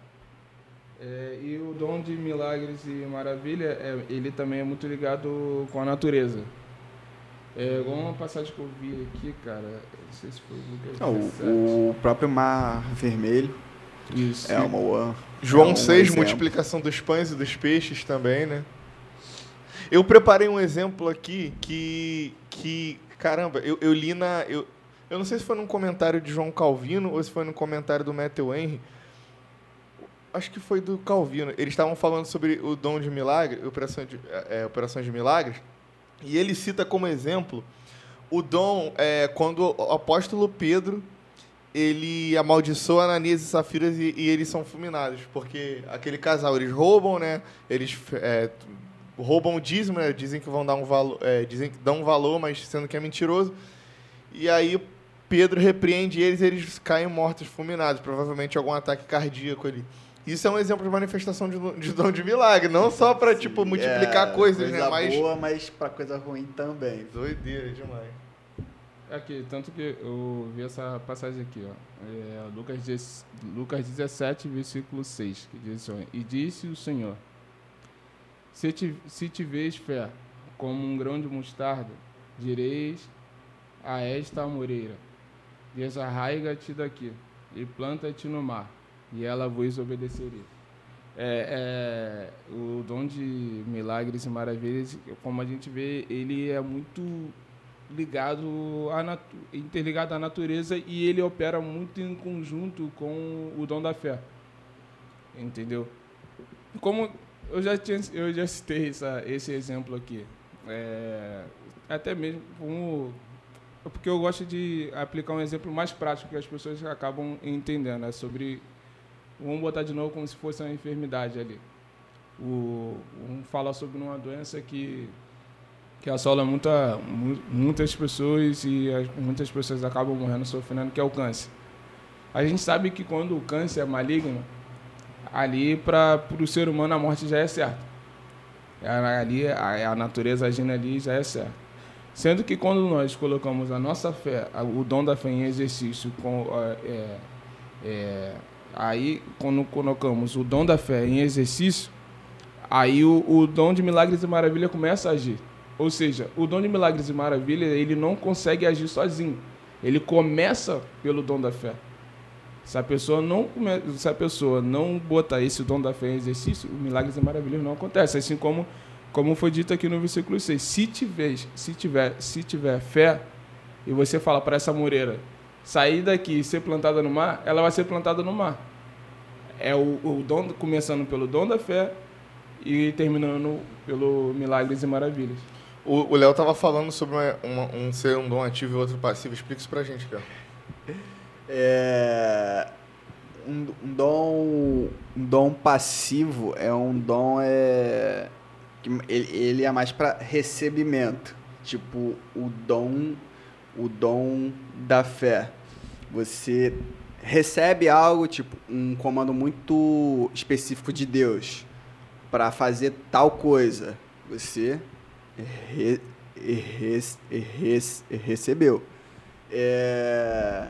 É, e o dom de milagres e maravilha, é, ele também é muito ligado com a natureza. É igual uma passagem que eu vi aqui, cara. Não sei se foi o o, o próprio Mar Vermelho. Isso. É uma. João é um 6, exemplo. multiplicação dos pães e dos peixes também, né? Eu preparei um exemplo aqui que. que caramba, eu, eu li na. Eu, eu não sei se foi num comentário de João Calvino ou se foi num comentário do Matthew Henry acho que foi do Calvino. Eles estavam falando sobre o dom de milagre, operação de, é, é, operações de milagres, e ele cita como exemplo o dom é, quando o apóstolo Pedro ele amaldiçoa Ananias e Safiras e, e, eles são fulminados, porque aquele casal, eles roubam, né? Eles é, roubam o dízimo, né? Dizem que vão dar um valor, é, dizem que dão um valor, mas sendo que é mentiroso. E aí Pedro repreende eles e eles caem mortos, fulminados, provavelmente algum ataque cardíaco ali. Isso é um exemplo de manifestação de, de dom de milagre, não só para tipo multiplicar é, coisas, coisa né, mas boa, mas para coisa ruim também. Doideira demais. Aqui, tanto que eu vi essa passagem aqui, ó. É Lucas, Lucas 17, versículo 6, que diz assim, E disse o Senhor, se, te, se tiveres fé como um grão de mostarda, direis a esta amoreira, desarraiga-te daqui e planta-te no mar, e ela vos obedeceria. É, é, o dom de milagres e maravilhas, como a gente vê, ele é muito ligado à interligado à natureza e ele opera muito em conjunto com o dom da fé. Entendeu? Como eu já tinha, eu já citei essa, esse exemplo aqui, é, até mesmo como porque eu gosto de aplicar um exemplo mais prático que as pessoas acabam entendendo, né, sobre Vamos botar de novo como se fosse uma enfermidade ali. O, vamos falar sobre uma doença que, que assola muita, muitas pessoas e as, muitas pessoas acabam morrendo sofrendo, que é o câncer. A gente sabe que quando o câncer é maligno, ali para o ser humano a morte já é certa. É, ali a, a natureza agindo ali já é certa. Sendo que quando nós colocamos a nossa fé, o dom da fé em exercício com, é, É, aí, quando colocamos o dom da fé em exercício, aí o, o dom de milagres e maravilha começa a agir. Ou seja, o dom de milagres e maravilha, ele não consegue agir sozinho. Ele começa pelo dom da fé. Se a pessoa não se a pessoa não botar esse dom da fé em exercício, milagres e maravilhas não acontecem. Assim como como foi dito aqui no versículo 6. Se tiver, se tiver, se tiver fé e você fala para essa moreira sair daqui e ser plantada no mar, ela vai ser plantada no mar. É o, o dom começando pelo dom da fé e terminando pelo milagres e maravilhas. O Léo estava falando sobre uma, uma, um ser um dom ativo e outro passivo. Explica isso pra gente, Léo. É, um, um, dom, um dom passivo é um dom é, ele, ele é mais para recebimento. Tipo, o dom, o dom da fé. Você recebe algo, tipo, um comando muito específico de Deus para fazer tal coisa. Você re, re, re, recebeu. É,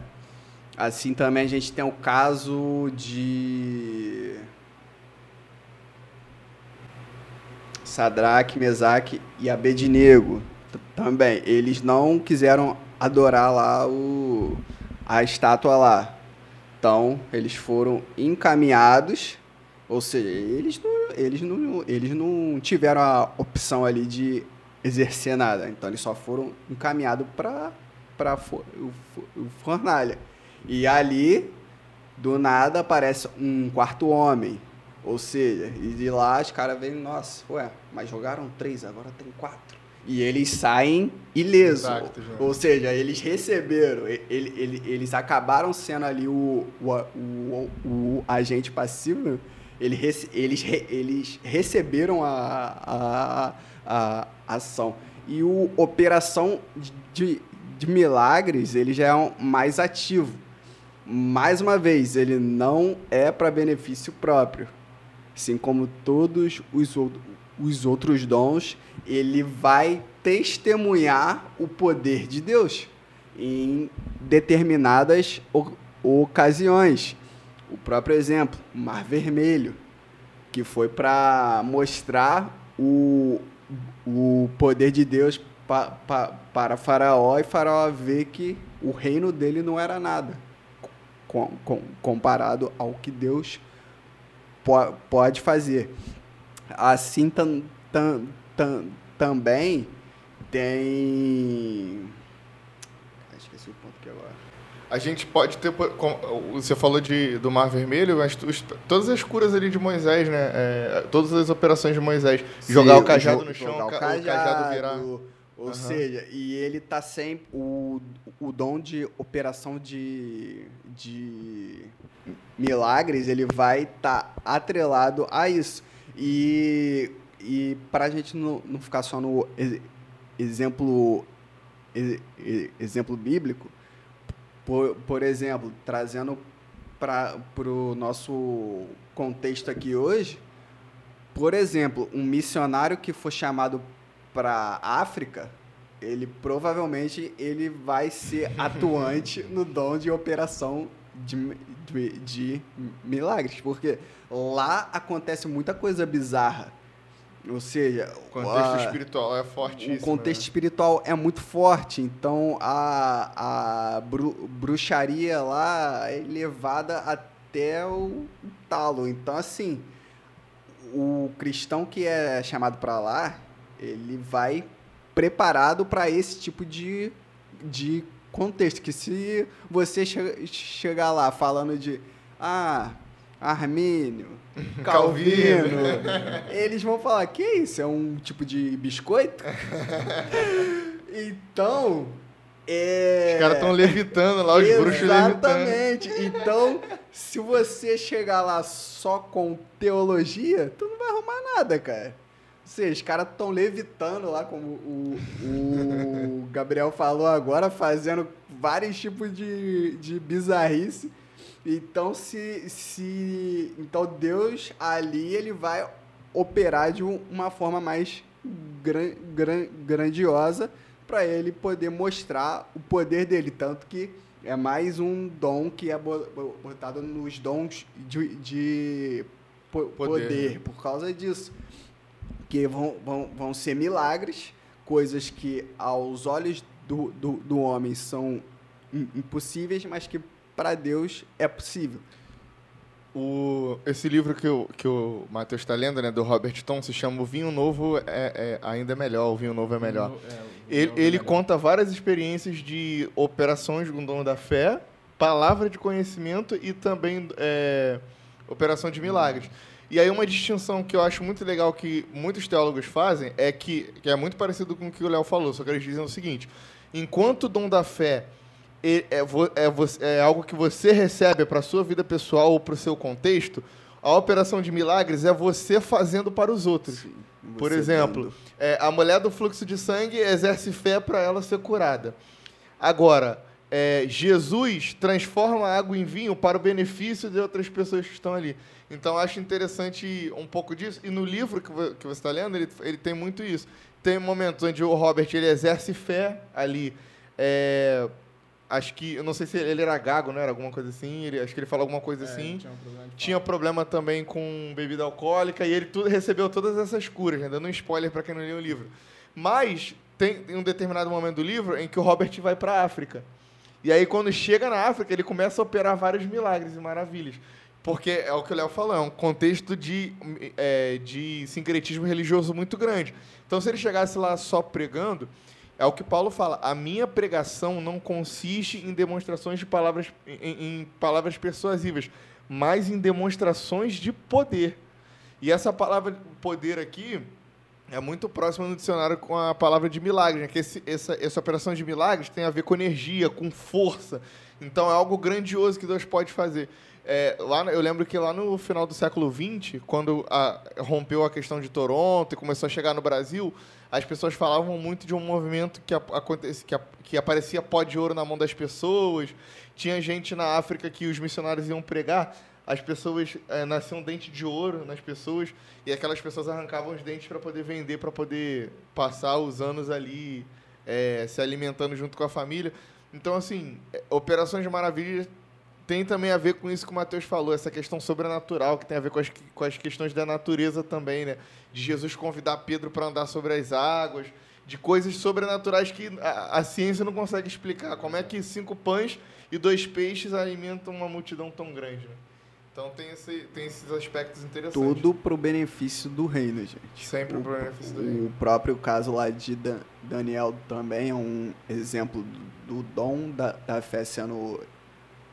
assim também a gente tem o caso de Sadraque, Mesaque e Abednego também. Eles não quiseram adorar lá o, a estátua lá. Então, eles foram encaminhados, ou seja, eles não, eles não, eles não tiveram a opção ali de exercer nada. Então, eles só foram encaminhados para para fornalha. E ali, do nada, aparece um quarto homem, ou seja, e de lá os caras veem, nossa, ué, mas jogaram três, agora tem quatro. E eles saem ilesos. Exato, ou seja, eles receberam, ele, ele, eles acabaram sendo ali o, o, o, o agente passivo, eles, eles, eles receberam a, a, a ação. E o Operação de, de Milagres, ele já é mais ativo. Mais uma vez, ele não é para benefício próprio assim como todos os, os outros dons, ele vai testemunhar o poder de Deus em determinadas ocasiões. O próprio exemplo, Mar Vermelho, que foi para mostrar o, o poder de Deus pa, pa, para Faraó e Faraó ver que o reino dele não era nada com, com, comparado ao que Deus po pode fazer. Assim tam, tam, tam, também tem. Esqueci o ponto aqui agora. A gente pode ter. Você falou de, do Mar Vermelho, mas todas as curas ali de Moisés, né? É, todas as operações de Moisés. Sim, jogar o cajado no chão, o cajado, o cajado virar. Ou uhum. seja, e ele tá sempre. O, o dom de operação de, de milagres, ele vai estar tá atrelado a isso. E, e para a gente não, não ficar só no exemplo, exemplo bíblico, por, por exemplo, trazendo para o nosso contexto aqui hoje, por exemplo, um missionário que for chamado para África, ele provavelmente ele vai ser atuante no dom de operação de, de, de milagres, porque lá acontece muita coisa bizarra. Ou seja, o contexto a, espiritual é forte. O contexto né? espiritual é muito forte, então a, a bru, bruxaria lá é levada até o talo. Então, assim, o cristão que é chamado para lá, ele vai preparado para esse tipo de, de contexto. Que se você che chegar lá falando de ah, Armínio, Calvino, eles vão falar, que isso? É um tipo de biscoito? então, é... Os caras estão levitando lá, os bruxos levitando. Exatamente. Então, se você chegar lá só com teologia, tu não vai arrumar nada, cara seja, os caras estão levitando lá, como o, o Gabriel falou agora, fazendo vários tipos de, de bizarrice. Então, se, se. Então, Deus ali ele vai operar de uma forma mais gran, gran, grandiosa para ele poder mostrar o poder dele. Tanto que É mais um dom que é bo- bo- botado nos dons de, de po- Poder, poder, por causa disso. Que vão, vão, vão ser milagres, coisas que aos olhos do, do, do homem são im- impossíveis, mas que para Deus é possível. O, esse livro que o, que o Matheus está lendo, né, do Robert Tom, se chama O Vinho Novo é, é ainda é melhor, o vinho novo é melhor. É, o- Ele, o- ele melhor. conta várias experiências de operações com dom da fé, palavra de conhecimento e também é, operação de milagres. E aí uma distinção que eu acho muito legal que muitos teólogos fazem é que, que é muito parecido com o que o Léo falou, só que eles dizem o seguinte, enquanto o dom da fé é, é é é algo que você recebe para a sua vida pessoal ou para o seu contexto, a operação de milagres é você fazendo para os outros. Por Você exemplo, é, a mulher do fluxo de sangue exerce fé para ela ser curada. Agora, é, Jesus transforma a água em vinho para o benefício de outras pessoas que estão ali. Então, acho interessante um pouco disso. E no livro que, vo- que você está lendo, ele, ele tem muito isso. Tem momentos onde o Robert ele exerce fé ali. É, acho que, eu não sei se ele era gago, não era alguma coisa assim. Ele, acho que ele falou alguma coisa É, assim tinha um problema tinha problema também com bebida alcoólica e ele tudo, recebeu todas essas curas, né? dando um spoiler para quem não leu o livro. Mas tem, tem um determinado momento do livro em que o Robert vai para a África. E aí, quando chega na África, ele começa a operar vários milagres e maravilhas. Porque é o que o Léo falou, é um contexto de, é, de sincretismo religioso muito grande. Então, se ele chegasse lá só pregando, é o que Paulo fala. A minha pregação não consiste em demonstrações de palavras, em, em palavras persuasivas, mas em demonstrações de poder. E essa palavra poder aqui é muito próxima no dicionário com a palavra de milagre, né? que esse, essa, essa operação de milagres tem a ver com energia, com força. Então é algo grandioso que Deus pode fazer. É, lá, eu lembro que lá no final do século XX, quando a- rompeu a questão de Toronto e começou a chegar no Brasil, as pessoas falavam muito de um movimento que, a- acontece, que, a- que aparecia pó de ouro na mão das pessoas. Tinha gente na África que os missionários iam pregar, as pessoas é, nasciam dente de ouro nas pessoas e aquelas pessoas arrancavam os dentes para poder vender, para poder passar os anos ali é, se alimentando junto com a família. Então, assim, é, operações de maravilha tem também a ver com isso que o Matheus falou, essa questão sobrenatural, que tem a ver com as, com as questões da natureza também, né? De Jesus convidar Pedro para andar sobre as águas, de coisas sobrenaturais que a, a ciência não consegue explicar. Como é que cinco pães e dois peixes alimentam uma multidão tão grande, né? Então tem, esse, tem esses aspectos interessantes. Tudo pro benefício do reino, gente. Sempre o benefício do reino. O próprio caso lá de Dan- Daniel também é um exemplo do, do dom da, da fé sendo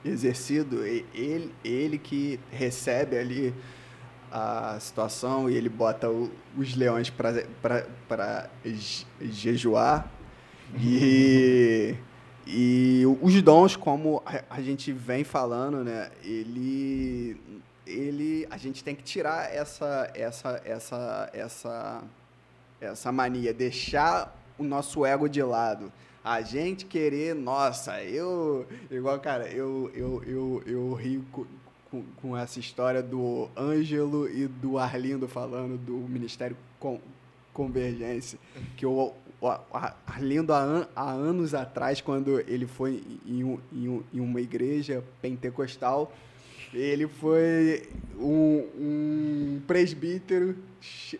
exercido. Ele, ele que recebe ali a situação e ele bota o- os leões para jejuar. E, e os dons, como a- a gente vem falando, né? Ele, ele, a gente tem que tirar essa, essa, essa, essa, essa mania, deixar o nosso ego de lado. A gente querer, nossa, eu, igual, cara, eu, eu, eu, eu rio com, com, com essa história do Ângelo e do Arlindo falando do Ministério Com- Convergência, que o, o Ar- Arlindo, há, há anos atrás, quando ele foi em, um- em em uma igreja pentecostal, ele foi um, um presbítero, che-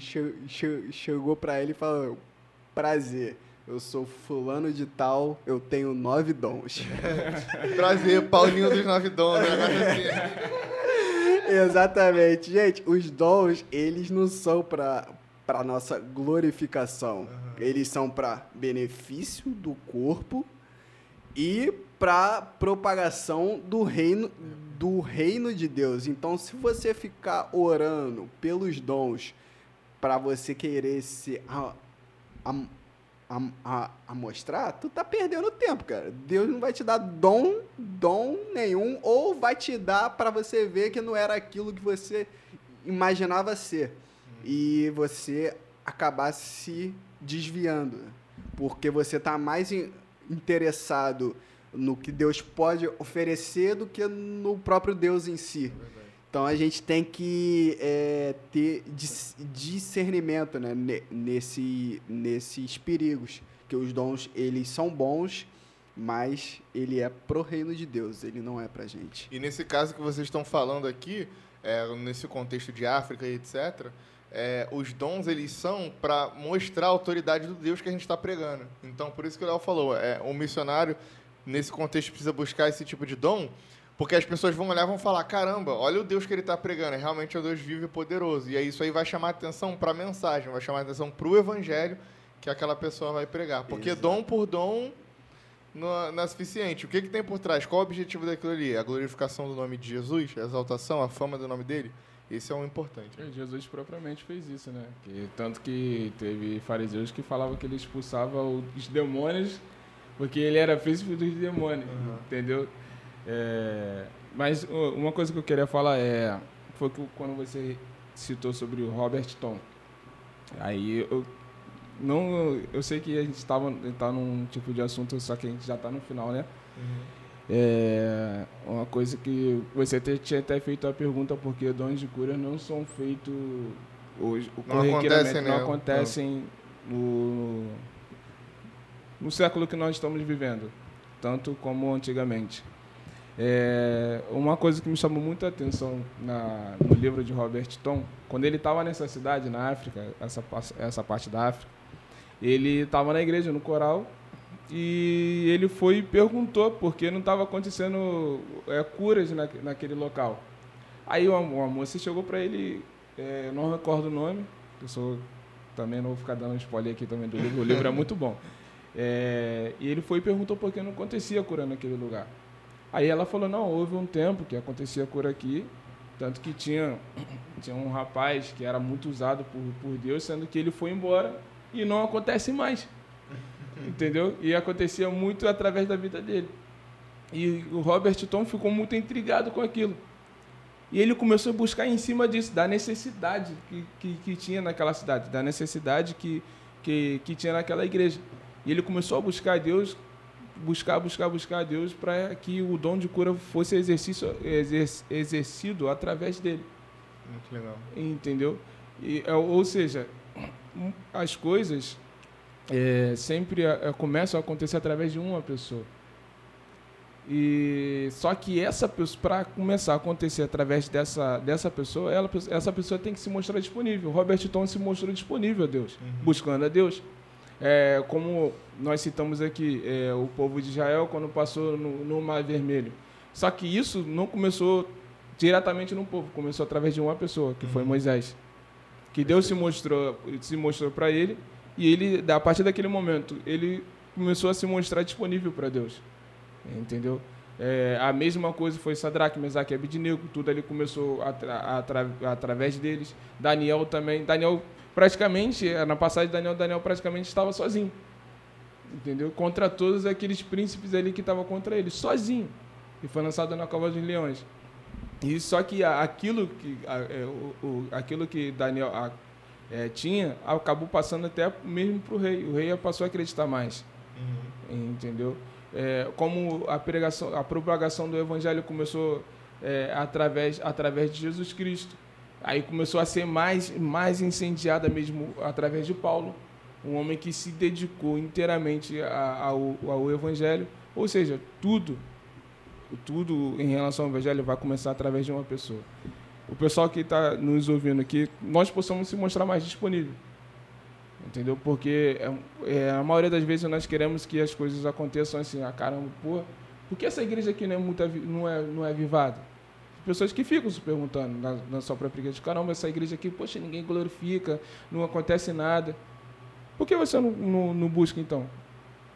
che- che- chegou para ele e falou: Prazer, eu sou fulano de tal, eu tenho nove dons. Prazer, Paulinho dos Nove Dons. né? Exatamente. Gente, os dons, eles não são para para nossa glorificação. Eles são para benefício do corpo e para propagação do reino do reino de Deus. Então, se você ficar orando pelos dons para você querer se a, a, a, a, a mostrar, tu tá perdendo tempo, cara. Deus não vai te dar dom, dom nenhum, ou vai te dar para você ver que não era aquilo que você imaginava ser. E você acabar se desviando. Porque você tá mais in- interessado no que Deus pode oferecer do que no próprio Deus em si. Então a gente tem que é, ter dis- discernimento né, ne- nesse, nesses perigos, que os dons eles são bons mas ele é pro reino de Deus, ele não é pra gente. E nesse caso que vocês estão falando aqui, é, nesse contexto de África e etc., é, os dons eles são para mostrar a autoridade do Deus que a gente está pregando. Então, por isso que o Léo falou, é, o missionário, nesse contexto, precisa buscar esse tipo de dom, porque as pessoas vão olhar e vão falar: caramba, olha o Deus que ele está pregando, é realmente o Deus vivo e poderoso. E aí isso aí vai chamar atenção para a mensagem, vai chamar atenção para o evangelho que aquela pessoa vai pregar. Porque Exato. dom por dom não, não é suficiente. O que, que tem por trás? Qual o objetivo daquilo ali? A glorificação do nome de Jesus? A exaltação, a fama do nome dele? Esse é o importante. É, Jesus propriamente fez isso, né? Que, tanto que teve fariseus que falavam que ele expulsava os demônios porque ele era príncipe dos demônios, Uhum. entendeu? É, mas uma coisa que eu queria falar é foi que quando você citou sobre o Robert Tom, aí eu não eu sei que a gente estava tá num tipo de assunto só que a gente já está no final, né? É uma coisa que você te- tinha até feito a pergunta porque dons de cura não são feitos hoje, o Não acontecem, né? não acontecem no, no século que nós estamos vivendo, tanto como antigamente. É, uma coisa que me chamou muita atenção na, no livro de Robert Tom, quando ele estava nessa cidade, na África, essa, essa parte da África, ele estava na igreja, no coral, e ele foi e perguntou por que não estava acontecendo é, curas na, naquele local. Aí uma, uma moça chegou para ele, é, não recordo o nome, eu sou também não vou ficar dando spoiler aqui também do livro, o livro é muito bom. É, e ele foi e perguntou por que não acontecia cura naquele lugar. Aí ela falou, não, houve um tempo que acontecia cura aqui, tanto que tinha, tinha um rapaz que era muito usado por, por Deus, sendo que ele foi embora e não acontece mais. Entendeu? E acontecia muito através da vida dele. E o Robert Tom ficou muito intrigado com aquilo. E ele começou a buscar em cima disso, da necessidade que, que, que tinha naquela cidade, da necessidade que, que, que tinha naquela igreja. E ele começou a buscar Deus, buscar, buscar, buscar a Deus para que o dom de cura fosse exercício, exer, exercido através dele. Muito legal. Entendeu? E, é, ou seja, as coisas é, sempre é, começam a acontecer através de uma pessoa. E só que essa pessoa, para começar a acontecer através dessa, dessa pessoa, ela, essa pessoa tem que se mostrar disponível. Robert Tom se mostrou disponível a Deus, buscando a Deus. É, como nós citamos aqui, é, o povo de Israel quando passou no, no Mar Vermelho. Só que isso não começou diretamente no povo, começou através de uma pessoa, que foi Moisés. Que Deus se mostrou, se mostrou para ele e ele, a partir daquele momento, ele começou a se mostrar disponível para Deus. Entendeu? É, a mesma coisa foi Sadraque, Mesaque e Abidnego, tudo ali começou atra, atra, através deles. Daniel também, Daniel praticamente, na passagem de Daniel, Daniel praticamente estava sozinho. Entendeu? Contra todos aqueles príncipes ali que estavam contra ele, sozinho. E foi lançado na cova dos leões. E só que aquilo que, a- é, o, aquilo que Daniel a- é, tinha acabou passando até mesmo para o rei. O rei passou a acreditar mais. Entendeu? É, como a pregação, a propagação do evangelho começou é, através, através de Jesus Cristo. Aí começou a ser mais, mais incendiada mesmo através de Paulo, um homem que se dedicou inteiramente ao, ao evangelho. Ou seja, tudo, tudo em relação ao evangelho vai começar através de uma pessoa. O pessoal que está nos ouvindo aqui, nós possamos se mostrar mais disponível. Entendeu? Porque é, é, a maioria das vezes nós queremos que as coisas aconteçam assim, ah, caramba, pô, por que essa igreja aqui não é, muito, não é, não é avivada? Pessoas que ficam se perguntando na, na sua própria igreja, caramba, essa igreja aqui, poxa, ninguém glorifica, não acontece nada. Por que você não, não, não busca então?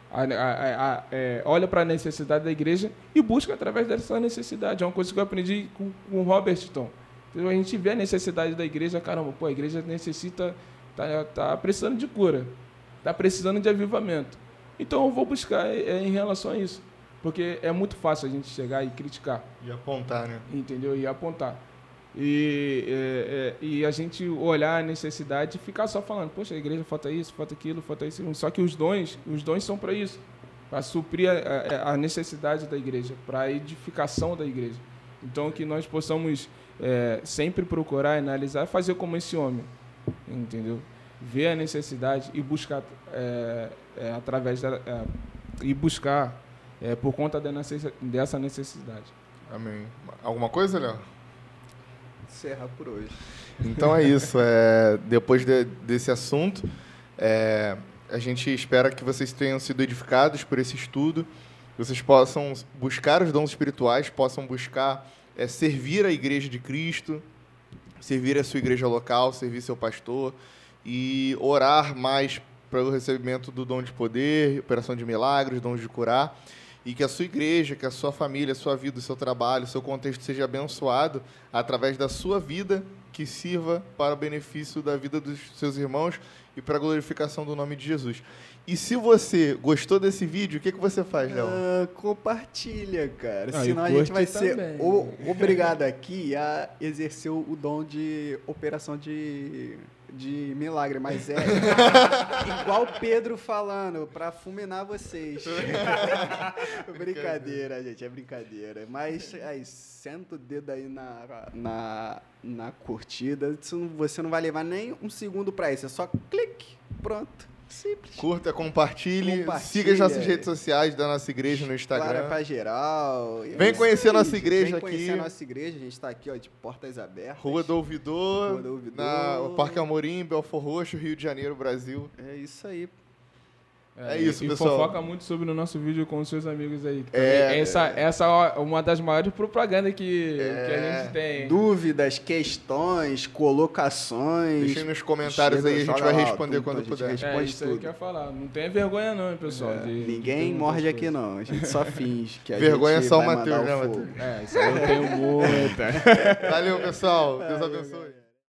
A- a- a- é, olha para a necessidade da igreja e busca através dessa necessidade. É uma coisa que eu aprendi com, com o Robert Tom. Entendeu? A gente vê a necessidade da igreja, caramba, pô, a igreja necessita, tá, tá precisando de cura, tá precisando de avivamento. Então eu vou buscar é, em relação a isso. Porque é muito fácil a gente chegar e criticar E apontar, né? entendeu? E apontar. E, é, é, e a gente olhar a necessidade e ficar só falando, poxa, a igreja falta isso, falta aquilo, falta isso. Só que os dons, os dons são para isso, para suprir a, a- necessidade da igreja, para a edificação da igreja. Então que nós possamos é, sempre procurar, analisar, fazer como esse homem, entendeu? Ver a necessidade e buscar é, é, através da, é, e buscar é, por conta dessa necessidade. Amém. Alguma coisa, Léo? Encerrar por hoje. Então é isso. É, depois de- desse assunto, é, a gente espera que vocês tenham sido edificados por esse estudo, que vocês possam buscar os dons espirituais, possam buscar é, servir a igreja de Cristo, servir a sua igreja local, servir seu pastor e orar mais para o recebimento do dom de poder, operação de milagres, dons de curar, e que a sua igreja, que a sua família, a sua vida, o seu trabalho, o seu contexto seja abençoado através da sua vida, que sirva para o benefício da vida dos seus irmãos e para a glorificação do nome de Jesus. E se você gostou desse vídeo, o que, que você faz, Léo? Ah, compartilha, cara. Ah, Senão a gente vai ser o- obrigado aqui a exercer o dom de operação de, de milagre. Mas é igual Pedro falando, pra fulminar vocês. brincadeira, gente, é brincadeira. Mas aí, senta o dedo aí na, na, na curtida. Você não vai levar nem um segundo pra isso. É só clique, pronto. Simples. Curta, compartilhe, Compartilha. siga as nossas redes sociais da nossa igreja no Claro, é Instagram. pra geral. É Vem conhecer aí, nossa igreja Vem conhecer aqui. a nossa igreja. A gente tá aqui, ó, de portas abertas. Rua do Ouvidor, Rua do Ouvidor. na Parque Amorim, Belfor Roxo, Rio de Janeiro, Brasil. É isso aí. É isso, e pessoal. fofoca muito sobre o nosso vídeo com os seus amigos aí. que É, essa, essa é uma das maiores propagandas que, que É. a gente tem. Dúvidas, questões, colocações. Deixem nos comentários Chega, aí, a gente vai lá, responder tudo, quando a gente puder. responde É isso aí tudo. que eu falar. Não tenha vergonha não, hein, pessoal. É, de- de Ninguém perguntar morde aqui, não. A gente só finge que a Vergonha gente só o Matheus, né. Matheus? É, isso aí eu tenho muita. Valeu, pessoal. Deus abençoe.